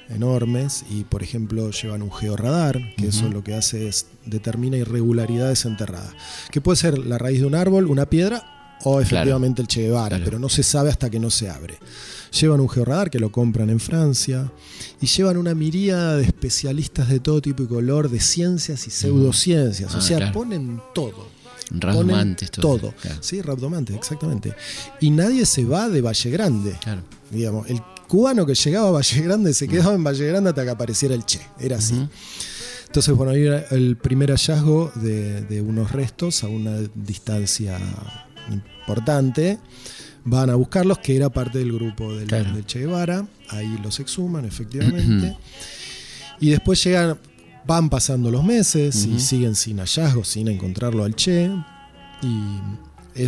enormes y por ejemplo llevan un georradar, que eso lo que hace es determina irregularidades enterradas, que puede ser la raíz de un árbol, una piedra o efectivamente el Che Guevara, pero no se sabe hasta que no se abre. Llevan un georradar que lo compran en Francia y llevan una miríada de especialistas de todo tipo y color, de ciencias y pseudociencias, o ah, sea, ponen todo. Rabdomantes, todo. Sí, rabdomantes, exactamente. Y nadie se va de Valle Grande. Digamos, el cubano que llegaba a Valle Grande se quedaba en Valle Grande hasta que apareciera el Che. Era así. Entonces, bueno, ahí era el primer hallazgo de, de unos restos a una distancia importante, van a buscarlos, que era parte del grupo del, Che Guevara, ahí los exhuman efectivamente, y después llegan, van pasando los meses y siguen sin hallazgos, sin encontrarlo al Che, y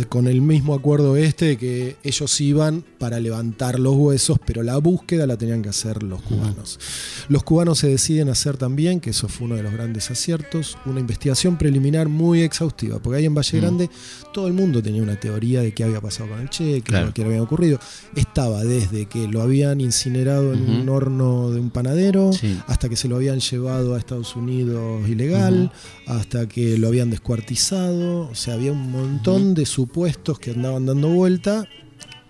con el mismo acuerdo este que ellos iban para levantar los huesos, pero la búsqueda la tenían que hacer los cubanos. Los cubanos se deciden hacer también, que eso fue uno de los grandes aciertos, una investigación preliminar muy exhaustiva, porque ahí en Valle Grande todo el mundo tenía una teoría de qué había pasado con el Che, qué, le había ocurrido. Estaba desde que lo habían incinerado en un horno de un panadero, hasta que se lo habían llevado a Estados Unidos ilegal, hasta que lo habían descuartizado, o sea, había un montón de supuestos que andaban dando vuelta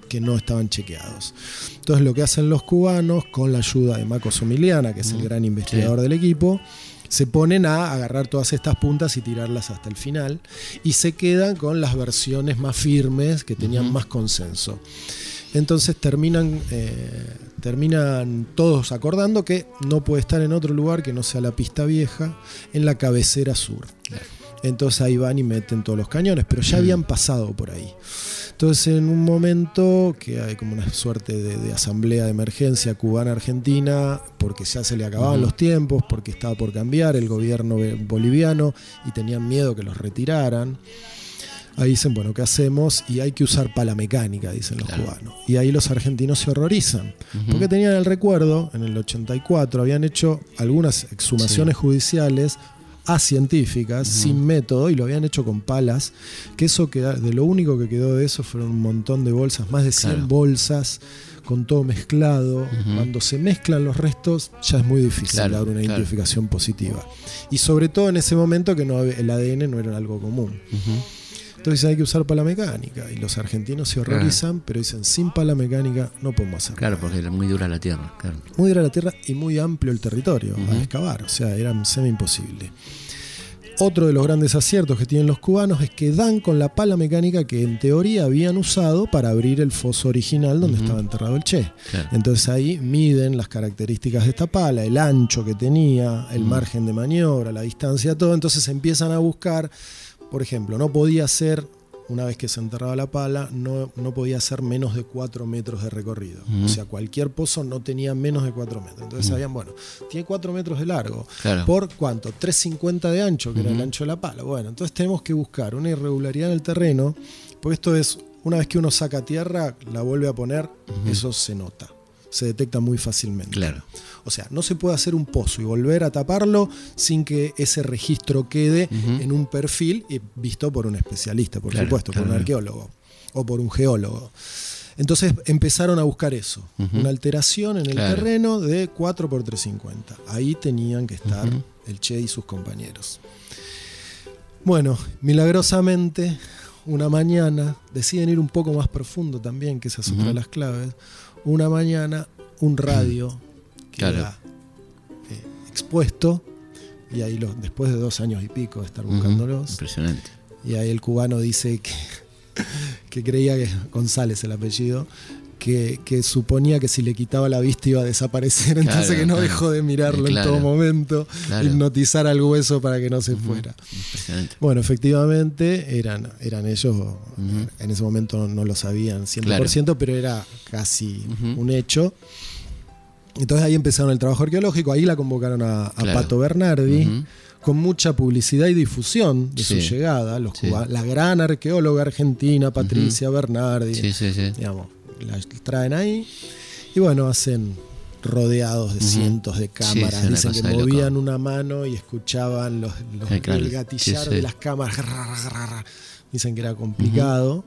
que no estaban chequeados. Entonces lo que hacen los cubanos, con la ayuda de Marco Somiliana, que es el gran investigador del equipo, se ponen a agarrar todas estas puntas y tirarlas hasta el final y se quedan con las versiones más firmes que tenían más consenso. Entonces terminan, eh, terminan todos acordando que no puede estar en otro lugar que no sea la pista vieja, en la cabecera sur. Entonces ahí van y meten todos los cañones, pero ya habían pasado por ahí. Entonces en un momento que hay como una suerte de, asamblea de emergencia cubana-argentina, porque ya se le acababan los tiempos, porque estaba por cambiar el gobierno boliviano y tenían miedo que los retiraran. Ahí dicen, bueno, ¿qué hacemos? Y hay que usar pala mecánica, dicen los cubanos. Y ahí los argentinos se horrorizan, porque tenían el recuerdo, en el 84 habían hecho algunas exhumaciones judiciales científicas, sin método, y lo habían hecho con palas, que eso queda, de lo único que quedó de eso fueron un montón de bolsas, más de 100 bolsas con todo mezclado. Cuando se mezclan los restos, ya es muy difícil dar una identificación positiva. Y sobre todo en ese momento que no, el ADN no era algo común. Entonces hay que usar pala mecánica. Y los argentinos se horrorizan, pero dicen, sin pala mecánica no podemos hacer Claro, porque era muy dura la tierra. Muy dura la tierra y muy amplio el territorio a excavar. O sea, era semi imposible. Otro de los grandes aciertos que tienen los cubanos es que dan con la pala mecánica que en teoría habían usado para abrir el foso original donde estaba enterrado el Che. Entonces ahí miden las características de esta pala, el ancho que tenía, el margen de maniobra, la distancia, todo. Entonces empiezan a buscar, por ejemplo, no podía ser una vez que se enterraba la pala, no, no podía ser menos de 4 metros de recorrido. O sea, cualquier pozo no tenía menos de 4 metros. Entonces sabían, bueno, tiene 4 metros de largo. ¿Por cuánto? 3,50 de ancho, que era el ancho de la pala. Bueno, entonces tenemos que buscar una irregularidad en el terreno, porque esto es, una vez que uno saca tierra, la vuelve a poner, eso se nota se detecta muy fácilmente. Claro. O sea, no se puede hacer un pozo y volver a taparlo sin que ese registro quede en un perfil visto por un especialista, por supuesto, por un arqueólogo o por un geólogo. Entonces empezaron a buscar eso, una alteración en el terreno de 4 por 350. Ahí tenían que estar el Che y sus compañeros. Bueno, milagrosamente, una mañana deciden ir un poco más profundo también, que esa es otra de las claves una mañana un radio queda eh, expuesto y ahí lo, después de dos años y pico de estar buscándolos. Impresionante. Y ahí el cubano dice que, que creía que González el apellido, que, suponía que si le quitaba la vista iba a desaparecer, entonces que no dejó de mirarlo en todo momento, hipnotizar al hueso para que no se fuera. Bueno, efectivamente eran, eran ellos, en ese momento no lo sabían 100%, pero era casi un hecho. Entonces ahí empezaron el trabajo arqueológico, ahí la convocaron a, Pato Bernardi. con mucha publicidad y difusión de su llegada, los la gran arqueóloga argentina Patricia Bernardi, digamos, la traen ahí. Y bueno, hacen rodeados de cientos de cámaras. Dicen que movían una mano y escuchaban los, el gatillar de las cámaras. Dicen que era complicado.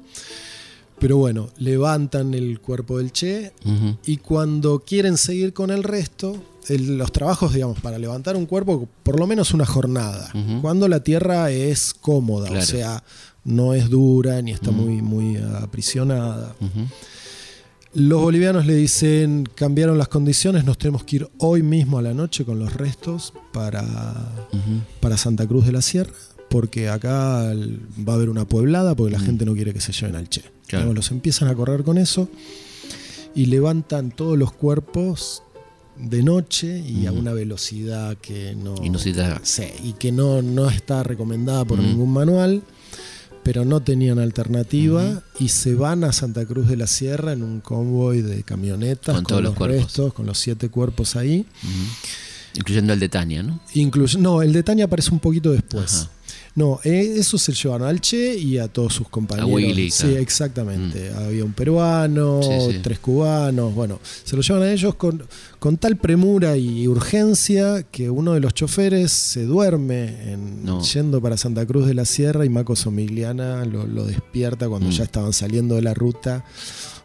Pero bueno, levantan el cuerpo del Che y cuando quieren seguir con el resto, los trabajos, digamos, para levantar un cuerpo, por lo menos una jornada. Cuando la tierra es cómoda, o sea, no es dura ni está muy, muy aprisionada. Los bolivianos le dicen, cambiaron las condiciones, nos tenemos que ir hoy mismo a la noche con los restos para, para Santa Cruz de la Sierra, porque acá va a haber una pueblada, porque la gente no quiere que se lleven al Che. los empiezan a correr con eso y levantan todos los cuerpos de noche y a una velocidad que no... y que no, no está recomendada por ningún manual pero no tenían alternativa y se van a Santa Cruz de la Sierra en un convoy de camionetas con, todos los, restos, con los siete cuerpos ahí. Incluyendo el de Tania, ¿no? no, el de Tania aparece un poquito después. No, eh, eso se llevaron al Che y a todos sus compañeros. sí, exactamente. Mm. Había un peruano, tres cubanos. Bueno, se lo llevan a ellos con, con tal premura y urgencia que uno de los choferes se duerme en, yendo para Santa Cruz de la Sierra y Maco Somigliana lo, despierta cuando mm. ya estaban saliendo de la ruta.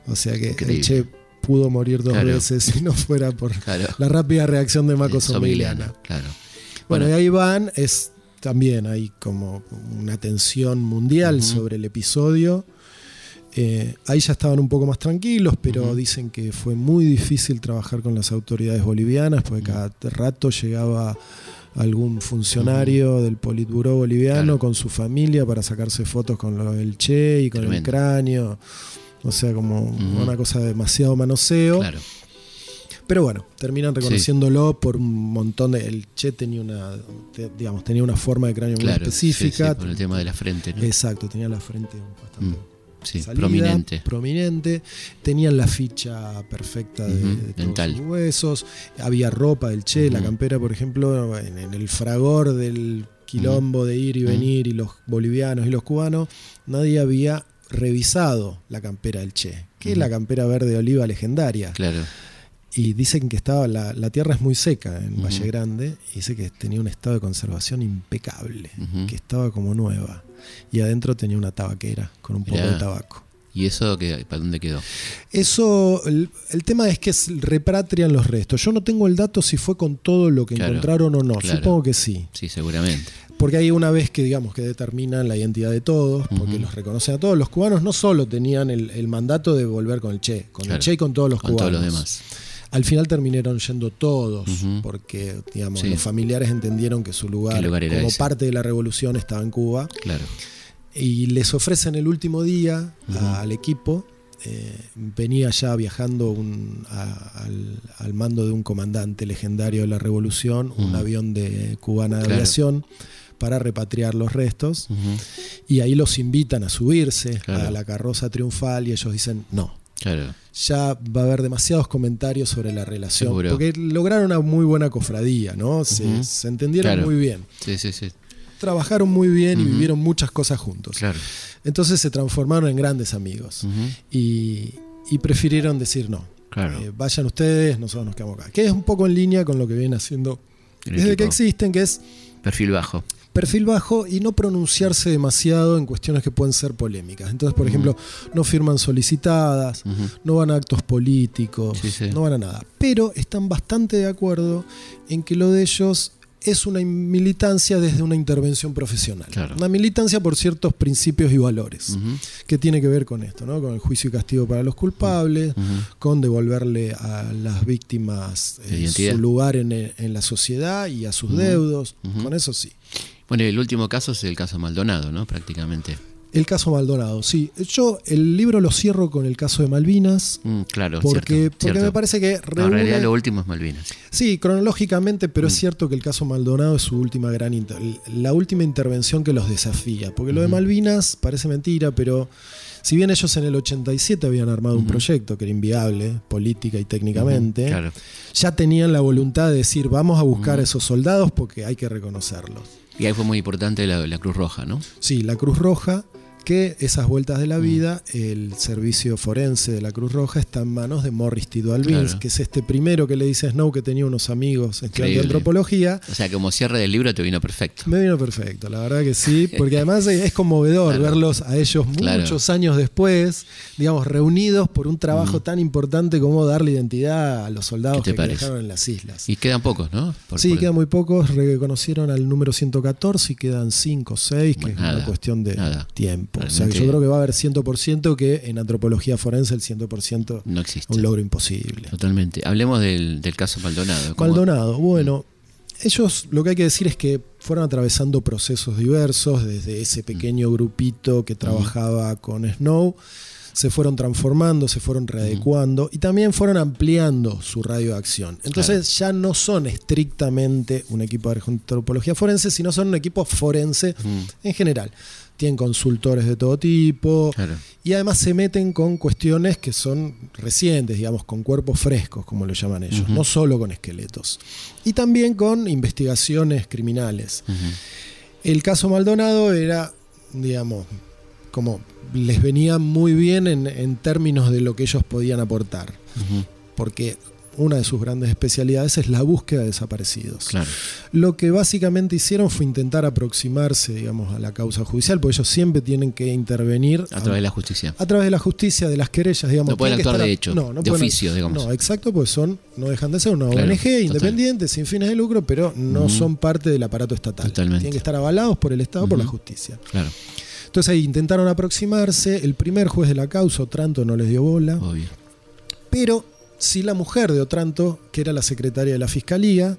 O sea que el Che pudo morir dos veces si no fuera por la rápida reacción de Maco Somigliana. Claro. Bueno, y ahí van, es también hay como una tensión mundial sobre el episodio. Eh, ahí ya estaban un poco más tranquilos, pero dicen que fue muy difícil trabajar con las autoridades bolivianas, porque cada rato llegaba algún funcionario del Politburó boliviano con su familia para sacarse fotos con lo del Che y con el cráneo. O sea, como una cosa demasiado manoseo. Claro. Pero bueno, terminan reconociéndolo por un montón de. El Che tenía una, digamos, tenía una forma de cráneo muy específica. por el tema de la frente, ¿no? Exacto, tenía la frente bastante. Mm, prominente. prominente. Tenían la ficha perfecta de, todos huesos. Había ropa del Che, la campera, por ejemplo, en, el fragor del quilombo de ir y venir y los bolivianos y los cubanos, nadie había revisado la campera del Che, que es la campera verde oliva legendaria. Claro. Y dicen que estaba, la, la tierra es muy seca en Valle Grande, y dice que tenía un estado de conservación impecable, que estaba como nueva. Y adentro tenía una tabaquera con un poco de tabaco. ¿Y eso qué, para dónde quedó? Eso, el, el tema es que repatrian los restos. Yo no tengo el dato si fue con todo lo que Claro, encontraron o no. claro. Supongo que sí. Sí, seguramente. Porque hay una vez que digamos que determinan la identidad de todos, porque los reconocen a todos. Los cubanos no solo tenían el, el mandato de volver con el Che, con Claro. el Che y con todos los Con cubanos. todos los demás. Al final terminaron yendo todos, porque digamos, Sí. los familiares entendieron que su lugar, ¿Qué lugar era como ese? parte de la revolución estaba en Cuba. Claro. Y les ofrecen el último día a- al equipo. eh, venía ya viajando un- a- al, al mando de un comandante legendario de la revolución, un avión de cubana de Claro. aviación, para repatriar los restos. Y ahí los invitan a subirse Claro. a la carroza triunfal y ellos dicen no. Claro. Ya va a haber demasiados comentarios sobre la relación. Seguro. Porque lograron una muy buena cofradía, ¿no? Se, entendieron Claro. muy bien. Sí, sí, sí. Trabajaron muy bien y vivieron muchas cosas juntos. Claro. Entonces se transformaron en grandes amigos. Y, y prefirieron decir no. Claro. Eh, vayan ustedes, nosotros nos quedamos acá. Que es un poco en línea con lo que vienen haciendo desde que existen, que es Perfil bajo. Perfil bajo y no pronunciarse demasiado en cuestiones que pueden ser polémicas. Entonces, por ejemplo, no firman solicitadas, no van a actos políticos, Sí, sí. no van a nada. Pero están bastante de acuerdo en que lo de ellos es una militancia desde una intervención profesional. Claro. Una militancia por ciertos principios y valores. Ujú. que tiene que ver con esto, ¿no? Con el juicio y castigo para los culpables, con devolverle a las víctimas eh, su lugar en, en la sociedad y a sus deudos. Con eso sí. Bueno, y el último caso es el caso Maldonado, ¿no? Prácticamente. El caso Maldonado, sí. Yo el libro lo cierro con el caso de Malvinas. Mm, claro, Porque, cierto, porque cierto. me parece que No, en reúne- realidad lo último es Malvinas. Sí, cronológicamente, pero es Mm. cierto que el caso Maldonado es su última gran inter- la última intervención que los desafía. Porque lo de. Malvinas parece mentira, pero si bien ellos en el 87 habían armado un proyecto que era inviable, política y técnicamente, Claro. ya tenían la voluntad de decir vamos a buscar a esos soldados porque hay que reconocerlos. Y ahí fue muy importante la, la Cruz Roja, ¿no? Sí, la Cruz Roja, que esas vueltas de la Mm. vida, el servicio forense de la Cruz Roja está en manos de Morris Tito Albins, Claro. que es este primero que le dice Snow que tenía unos amigos estudiando antropología. O sea, como cierre del libro te vino perfecto. Me vino perfecto, la verdad que sí, porque además es conmovedor Claro. verlos a ellos Claro. muchos años después, digamos, reunidos por un trabajo Mm. tan importante como darle identidad a los soldados ¿Qué te que dejaron en las islas. Y quedan pocos, ¿no? Por- sí, por- quedan muy pocos, reconocieron al número 114 y quedan 5 o 6, que Bueno, es nada, una cuestión de nada. tiempo. O sea, yo creo que va a haber 100% que en antropología forense el 100% No existe. un logro imposible. Totalmente. Hablemos del, del caso Maldonado. ¿Cómo- Maldonado, bueno, ellos lo que hay que decir es que fueron atravesando procesos diversos, desde ese pequeño grupito que trabajaba con Snow, se fueron transformando, se fueron readecuando y también fueron ampliando su radio de acción. Entonces ya no son estrictamente un equipo de antropología forense, sino son un equipo forense Mm, en general. Tienen consultores de todo tipo, Claro. y además se meten con cuestiones que son recientes, digamos, con cuerpos frescos, como lo llaman ellos, no solo con esqueletos. Y también con investigaciones criminales. El caso Maldonado era, digamos, como les venía muy bien en, en términos de lo que ellos podían aportar, porque una de sus grandes especialidades es la búsqueda de desaparecidos. Claro. Lo que básicamente hicieron fue intentar aproximarse, digamos, a la causa judicial, porque ellos siempre tienen que intervenir A través de la justicia. a través de la justicia, de las querellas, digamos. No pueden actuar estar de hecho, no, no de pueden- oficio, digamos. No, exacto, pues son, no dejan de ser una Claro, ONG total. independiente, sin fines de lucro, pero no son parte del aparato estatal. Totalmente. Tienen que estar avalados por el Estado, por la justicia. Claro. Entonces ahí intentaron aproximarse, el primer juez de la causa, Otranto, no les dio bola, Obvio. pero sí la mujer de Otranto, que era la secretaria de la Fiscalía,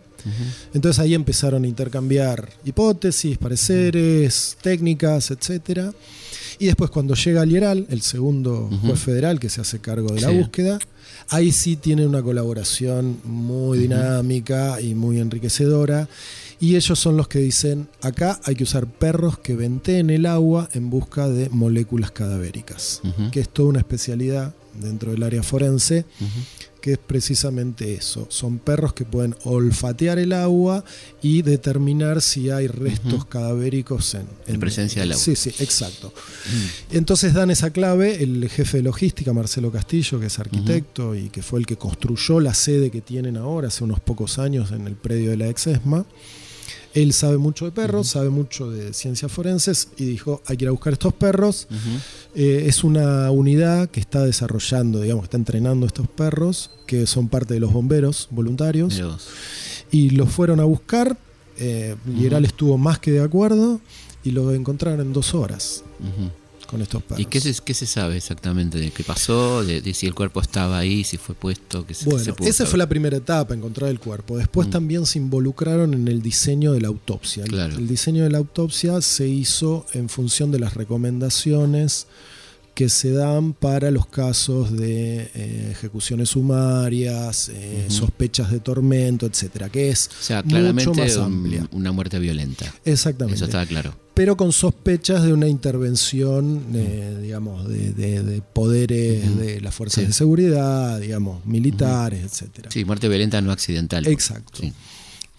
entonces ahí empezaron a intercambiar hipótesis, pareceres, técnicas, etcétera. Y después cuando llega Lieral, el segundo juez federal que se hace cargo de la Sí. búsqueda, ahí sí tienen una colaboración muy dinámica y muy enriquecedora. Y ellos son los que dicen, acá hay que usar perros que venteen el agua en busca de moléculas cadavéricas, que es toda una especialidad dentro del área forense. Que es precisamente eso. Son perros que pueden olfatear el agua y determinar si hay restos cadavéricos en, en, presencia del agua. Sí, sí, exacto. Mm. Entonces dan esa clave el jefe de logística, Marcelo Castillo, que es arquitecto y que fue el que construyó la sede que tienen ahora hace unos pocos años en el predio de la Exesma. Él sabe mucho de perros, sabe mucho de ciencias forenses y dijo, hay que ir a buscar estos perros. Eh, es una unidad que está desarrollando, digamos, que está entrenando estos perros, que son parte de los bomberos voluntarios. Y los fueron a buscar. Eh, estuvo más que de acuerdo y lo encontraron en dos horas con estos perros. ¿Y qué se, qué se sabe exactamente de qué pasó? De, si el cuerpo estaba ahí, si fue puesto, que Bueno, esa fue la primera etapa, encontrar el cuerpo. Después mm. también se involucraron en el diseño de la autopsia. El, diseño de la autopsia se hizo en función de las recomendaciones que se dan para los casos de eh, ejecuciones sumarias, eh, sospechas de tormento, etcétera, que es mucho más amplia. una muerte violenta. Exactamente. Eso estaba claro pero con sospechas de una intervención, eh, digamos, de, poderes de las fuerzas de seguridad, digamos, militares, etcétera. Sí, muerte violenta no accidental. Exacto.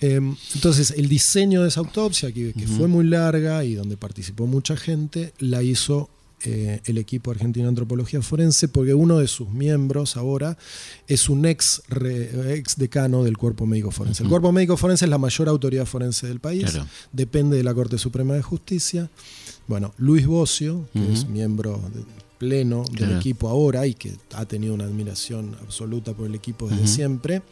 Em, entonces, el diseño de esa autopsia, que, fue muy larga y donde participó mucha gente, la hizo eh, el equipo argentino de antropología forense, porque uno de sus miembros ahora es un ex, ex decano del cuerpo médico forense. El cuerpo médico forense es la mayor autoridad forense del país, depende de la Corte Suprema de Justicia. Bueno, Luis Bocio, que es miembro pleno del equipo ahora y que ha tenido una admiración absoluta por el equipo desde siempre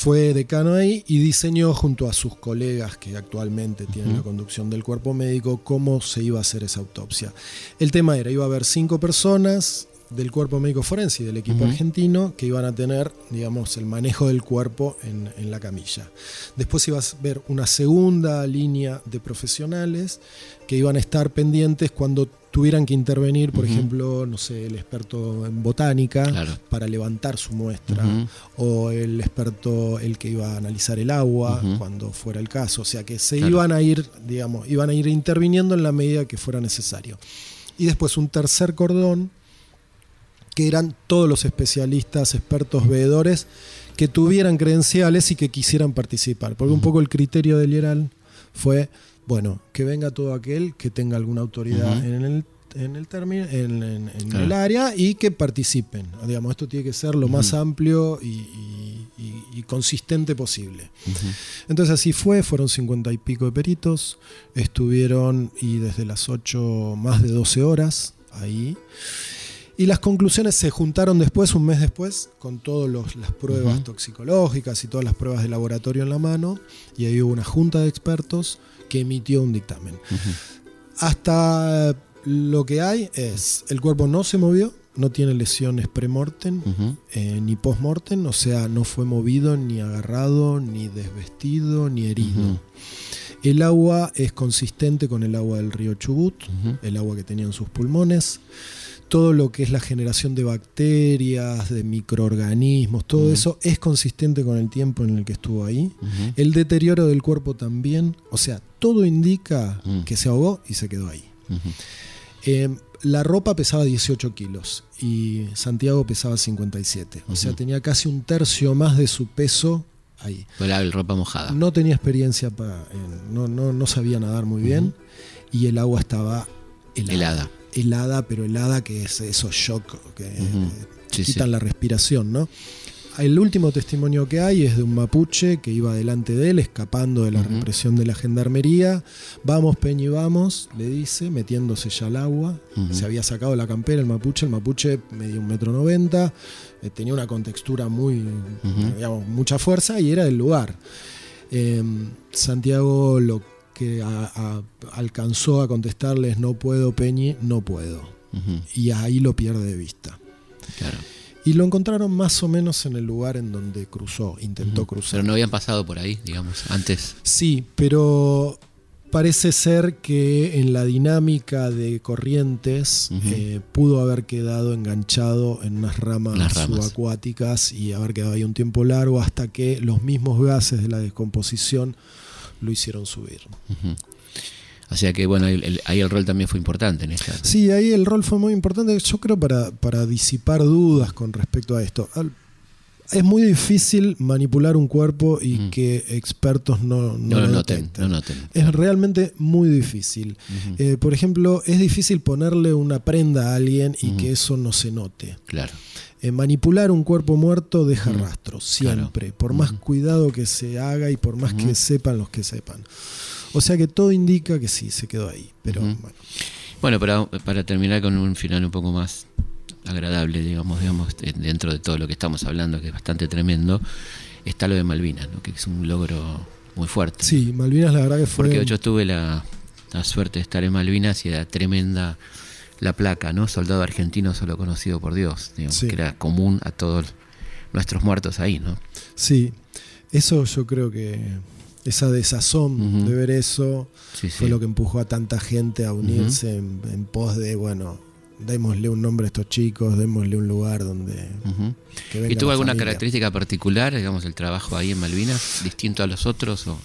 fue decano ahí y diseñó junto a sus colegas que actualmente tienen la conducción del cuerpo médico cómo se iba a hacer esa autopsia. El tema era, iba a haber cinco personas del cuerpo médico forense y del equipo argentino que iban a tener, digamos, el manejo del cuerpo en, en, la camilla. Después iba a ver una segunda línea de profesionales que iban a estar pendientes cuando tuvieran que intervenir, por ejemplo, no sé, el experto en botánica para levantar su muestra, o el experto, el que iba a analizar el agua cuando fuera el caso. O sea que se iban a ir, digamos, iban a ir interviniendo en la medida que fuera necesario. Y después un tercer cordón, que eran todos los especialistas, expertos, veedores, que tuvieran credenciales y que quisieran participar. Porque un poco el criterio del IERAL fue bueno, que venga todo aquel que tenga alguna autoridad en el en el término, en, el área y que participen. Digamos, esto tiene que ser lo más amplio y, consistente posible. Entonces así fue, fueron cincuenta y pico de peritos, estuvieron y desde las 8 más de 12 horas ahí. Y las conclusiones se juntaron después, un mes después, con todas las pruebas toxicológicas y todas las pruebas de laboratorio en la mano. Y ahí hubo una junta de expertos que emitió un dictamen. Hasta lo que hay es, el cuerpo no se movió, no tiene lesiones premortem eh, ni postmortem, o sea, no fue movido, ni agarrado, ni desvestido, ni herido. El agua es consistente con el agua del río Chubut, el agua que tenía en sus pulmones todo lo que es la generación de bacterias, de microorganismos, todo eso es consistente con el tiempo en el que estuvo ahí. El deterioro del cuerpo también, o sea, todo indica que se ahogó y se quedó ahí. Eh, la ropa pesaba 18 kilos y Santiago pesaba 57, o sea, tenía casi un tercio más de su peso ahí. La ropa mojada. No tenía experiencia, para, no, no, sabía nadar muy bien y el agua estaba helada. Helada, pero helada que es esos shock que quitan la respiración, ¿no? El último testimonio que hay es de un mapuche que iba delante de él, escapando de la represión de la gendarmería. Vamos, Peñi, vamos, le dice, metiéndose ya al agua. Se había sacado la campera el mapuche. El mapuche medía un metro noventa, eh, tenía una contextura muy, digamos, mucha fuerza y era del lugar. Em, Santiago lo que alcanzó a contestarles no puedo, Peñi, no puedo. Y ahí lo pierde de vista. Y lo encontraron más o menos en el lugar en donde cruzó, intentó cruzar. Pero no habían pasado por ahí, digamos, antes. Sí, pero parece ser que en la dinámica de corrientes eh, pudo haber quedado enganchado en unas ramas, subacuáticas y haber quedado ahí un tiempo largo hasta que los mismos gases de la descomposición lo hicieron subir. O sea que bueno, ahí el rol también fue importante en esta. Sí, ahí el rol fue muy importante, yo creo, para, para disipar dudas con respecto a esto. es muy difícil manipular un cuerpo y que expertos no, No lo lo noten, detecten. no noten. Es realmente muy difícil. Eh, por ejemplo, es difícil ponerle una prenda a alguien y que eso no se note. Claro. Eh, manipular un cuerpo muerto deja rastros, siempre, por más cuidado que se haga y por más que sepan los que sepan. O sea que todo indica que sí, se quedó ahí. Pero bueno. Bueno, para, para terminar con un final un poco más agradable, digamos, digamos, eh, dentro de todo lo que estamos hablando, que es bastante tremendo, está lo de Malvinas, ¿no? que es un logro muy fuerte. Sí, Malvinas la verdad que fue... Porque yo tuve la, la suerte de estar en Malvinas y era tremenda la placa, ¿no? Soldado argentino solo conocido por Dios, digamos, Sí. que era común a todos nuestros muertos ahí, ¿no? Sí, eso yo creo que esa desazón de ver eso Sí, fue sí. lo que empujó a tanta gente a unirse en, en pos de, bueno, démosle un nombre a estos chicos, démosle un lugar donde... Ujú. que venga ¿Y tuvo alguna familia. característica particular, digamos, el trabajo ahí en Malvinas, distinto a los otros? O?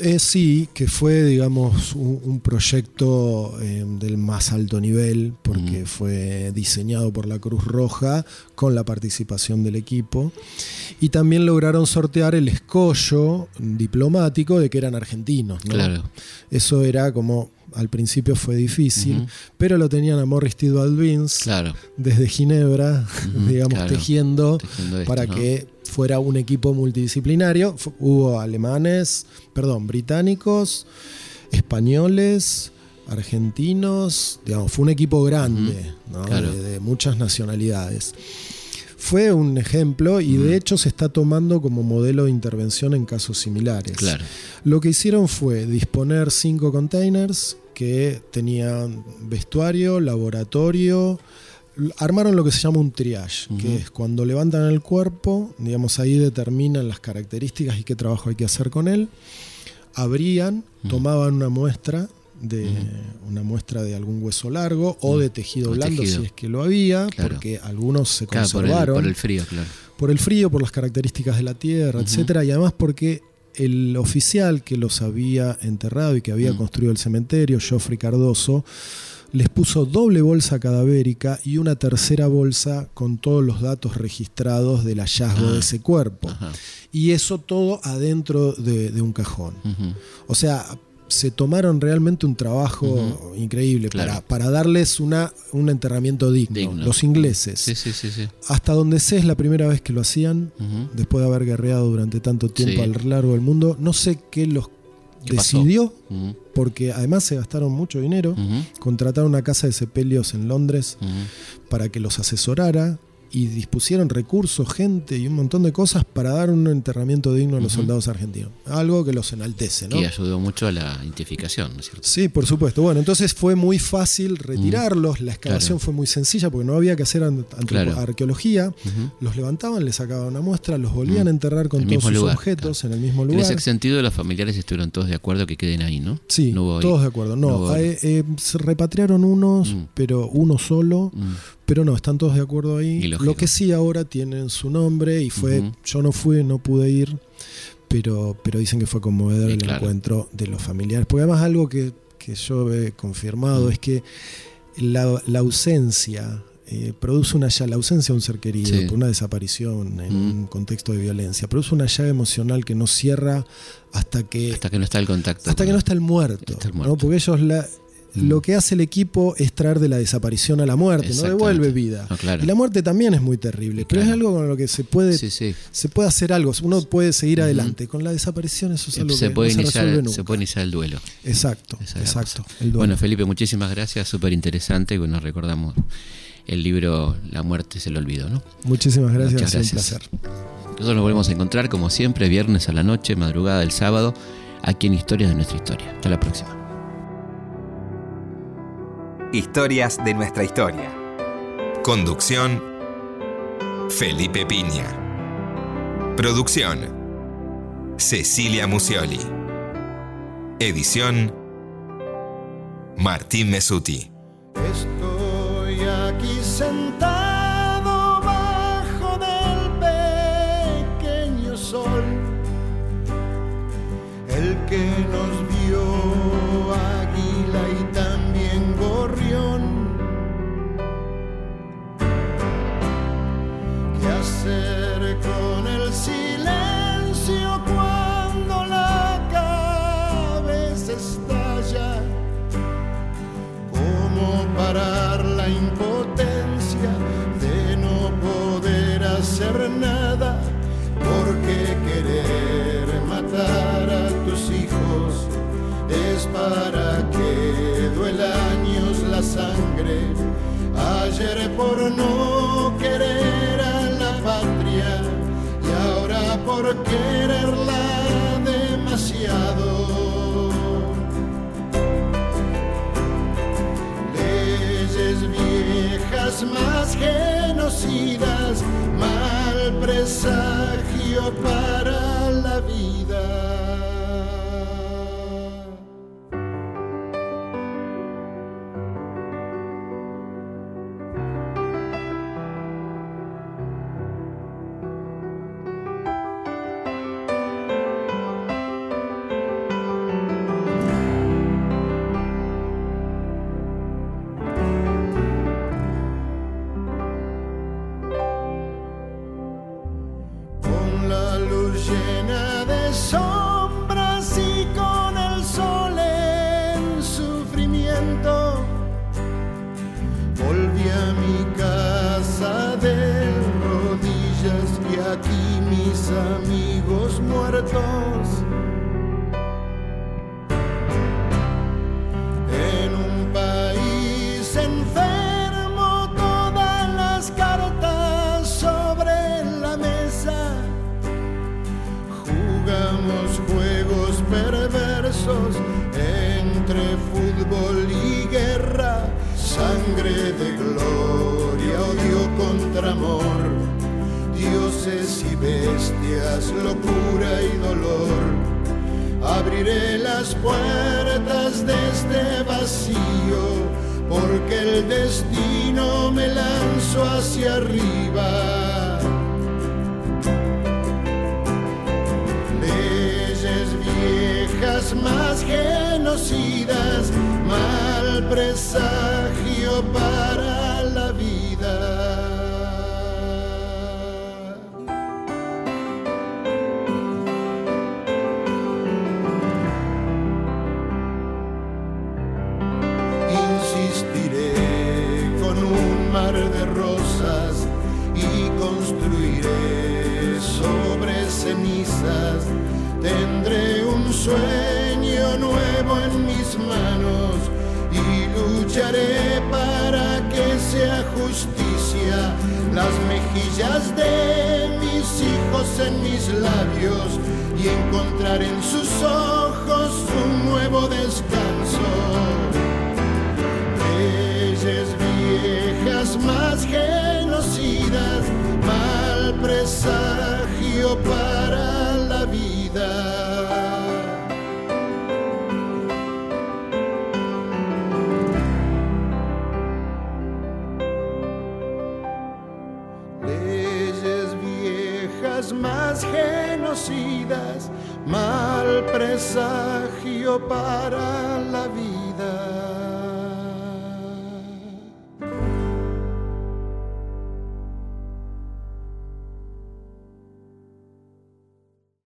Eh, sí, que fue, digamos, un, un proyecto eh, del más alto nivel, porque fue diseñado por la Cruz Roja con la participación del equipo. Y también lograron sortear el escollo diplomático de que eran argentinos. ¿no? Claro. Eso era como, al principio fue difícil, pero lo tenían a Morris Tidwell Vince Claro. desde Ginebra, digamos, claro. tejiendo, Tejiendo esto, para ¿no? que fuera un equipo multidisciplinario. Hubo alemanes, perdón, británicos, españoles, argentinos, digamos, fue un equipo grande, ¿no? claro. de, de muchas nacionalidades. Fue un ejemplo y de hecho se está tomando como modelo de intervención en casos similares. Claro. Lo que hicieron fue disponer cinco containers que tenían vestuario, laboratorio. Armaron lo que se llama un triage, que es cuando levantan el cuerpo, digamos, ahí determinan las características y qué trabajo hay que hacer con él. Abrían, tomaban una muestra de una muestra de algún hueso largo o de tejido O blando tejido. si es que lo había, Claro. porque algunos se Claro, por el, conservaron por el frío, claro. por el frío, por las características de la tierra, etcétera, y además porque el oficial que los había enterrado y que había construido el cementerio, Geoffrey Cardoso, les puso doble bolsa cadavérica y una tercera bolsa con todos los datos registrados del hallazgo Ah. de ese cuerpo. Ajá. Y eso todo adentro de, de un cajón. O sea, se tomaron realmente un trabajo increíble Claro. para, para darles una, un enterramiento digno. Digno. Los ingleses. Sí, sí, sí, sí. Hasta donde sé es la primera vez que lo hacían, después de haber guerreado durante tanto tiempo a lo largo del mundo. No sé qué los Decidió, porque además se gastaron mucho dinero. Ujú. Contrataron una casa de sepelios en Londres para que los asesorara y dispusieron recursos, gente y un montón de cosas para dar un enterramiento digno a los soldados argentinos. Algo que los enaltece, ¿no? Que ayudó mucho a la identificación, ¿no es cierto? Sí, por supuesto. Bueno, entonces fue muy fácil retirarlos. La excavación Claro. fue muy sencilla porque no había que hacer Claro. arqueología. Los levantaban, les sacaban una muestra, los volvían a enterrar con El todos sus lugar, objetos en el mismo En lugar. ese sentido, los familiares estuvieron todos de acuerdo que queden ahí, ¿no? Sí, No hubo ahí- todos de acuerdo. No, eh, eh, se repatriaron unos, Mm. pero uno solo. Pero no, están todos de acuerdo ahí. Lo que sí ahora tienen su nombre y fue, yo no fui, no pude ir, pero, pero dicen que fue conmovedor Y el claro. encuentro de los familiares. Porque además algo que, que yo he confirmado es que la, la ausencia eh, produce una llaga, la ausencia de un ser querido, Sí. por una desaparición en Mm. un contexto de violencia, produce una llaga emocional que no cierra hasta que Hasta que no está el contacto. hasta que no está el muerto, Está el ¿no? muerto. porque ellos la- Mm. lo que hace el equipo es traer de la desaparición a la muerte, no devuelve vida. Claro. Y la muerte también es muy terrible, pero es algo con lo que se puede, Sí, sí. se puede hacer algo, uno puede seguir adelante. Con la desaparición eso es algo Se que puede, no se resuelve iniciar, nunca. se puede iniciar el duelo. Exacto, exacto. el duelo. Bueno, Felipe, muchísimas gracias. Súper interesante. Y bueno, recordamos el libro La muerte se lo olvido, ¿no? Muchísimas gracias, Muchas sido un gracias. placer. Nosotros nos volvemos a encontrar como siempre, viernes a la noche, madrugada del sábado, aquí en Historias de nuestra historia. Hasta la próxima. Historias de nuestra historia. Conducción. Felipe Piña. Producción. Cecilia Musioli. Edición. Martín Mesuti. Estoy aquí sentado bajo del pequeño sol, el que nos ¿Qué hacer con your body. y bestias, locura y dolor. Abriré las puertas de este vacío, porque el destino me lanzó hacia arriba. Leyes viejas más genocidas, mal presagio para para que sea justicia. Las mejillas de mis hijos en mis labios y encontrar en sus ojos un nuevo descanso. presagio para la vida.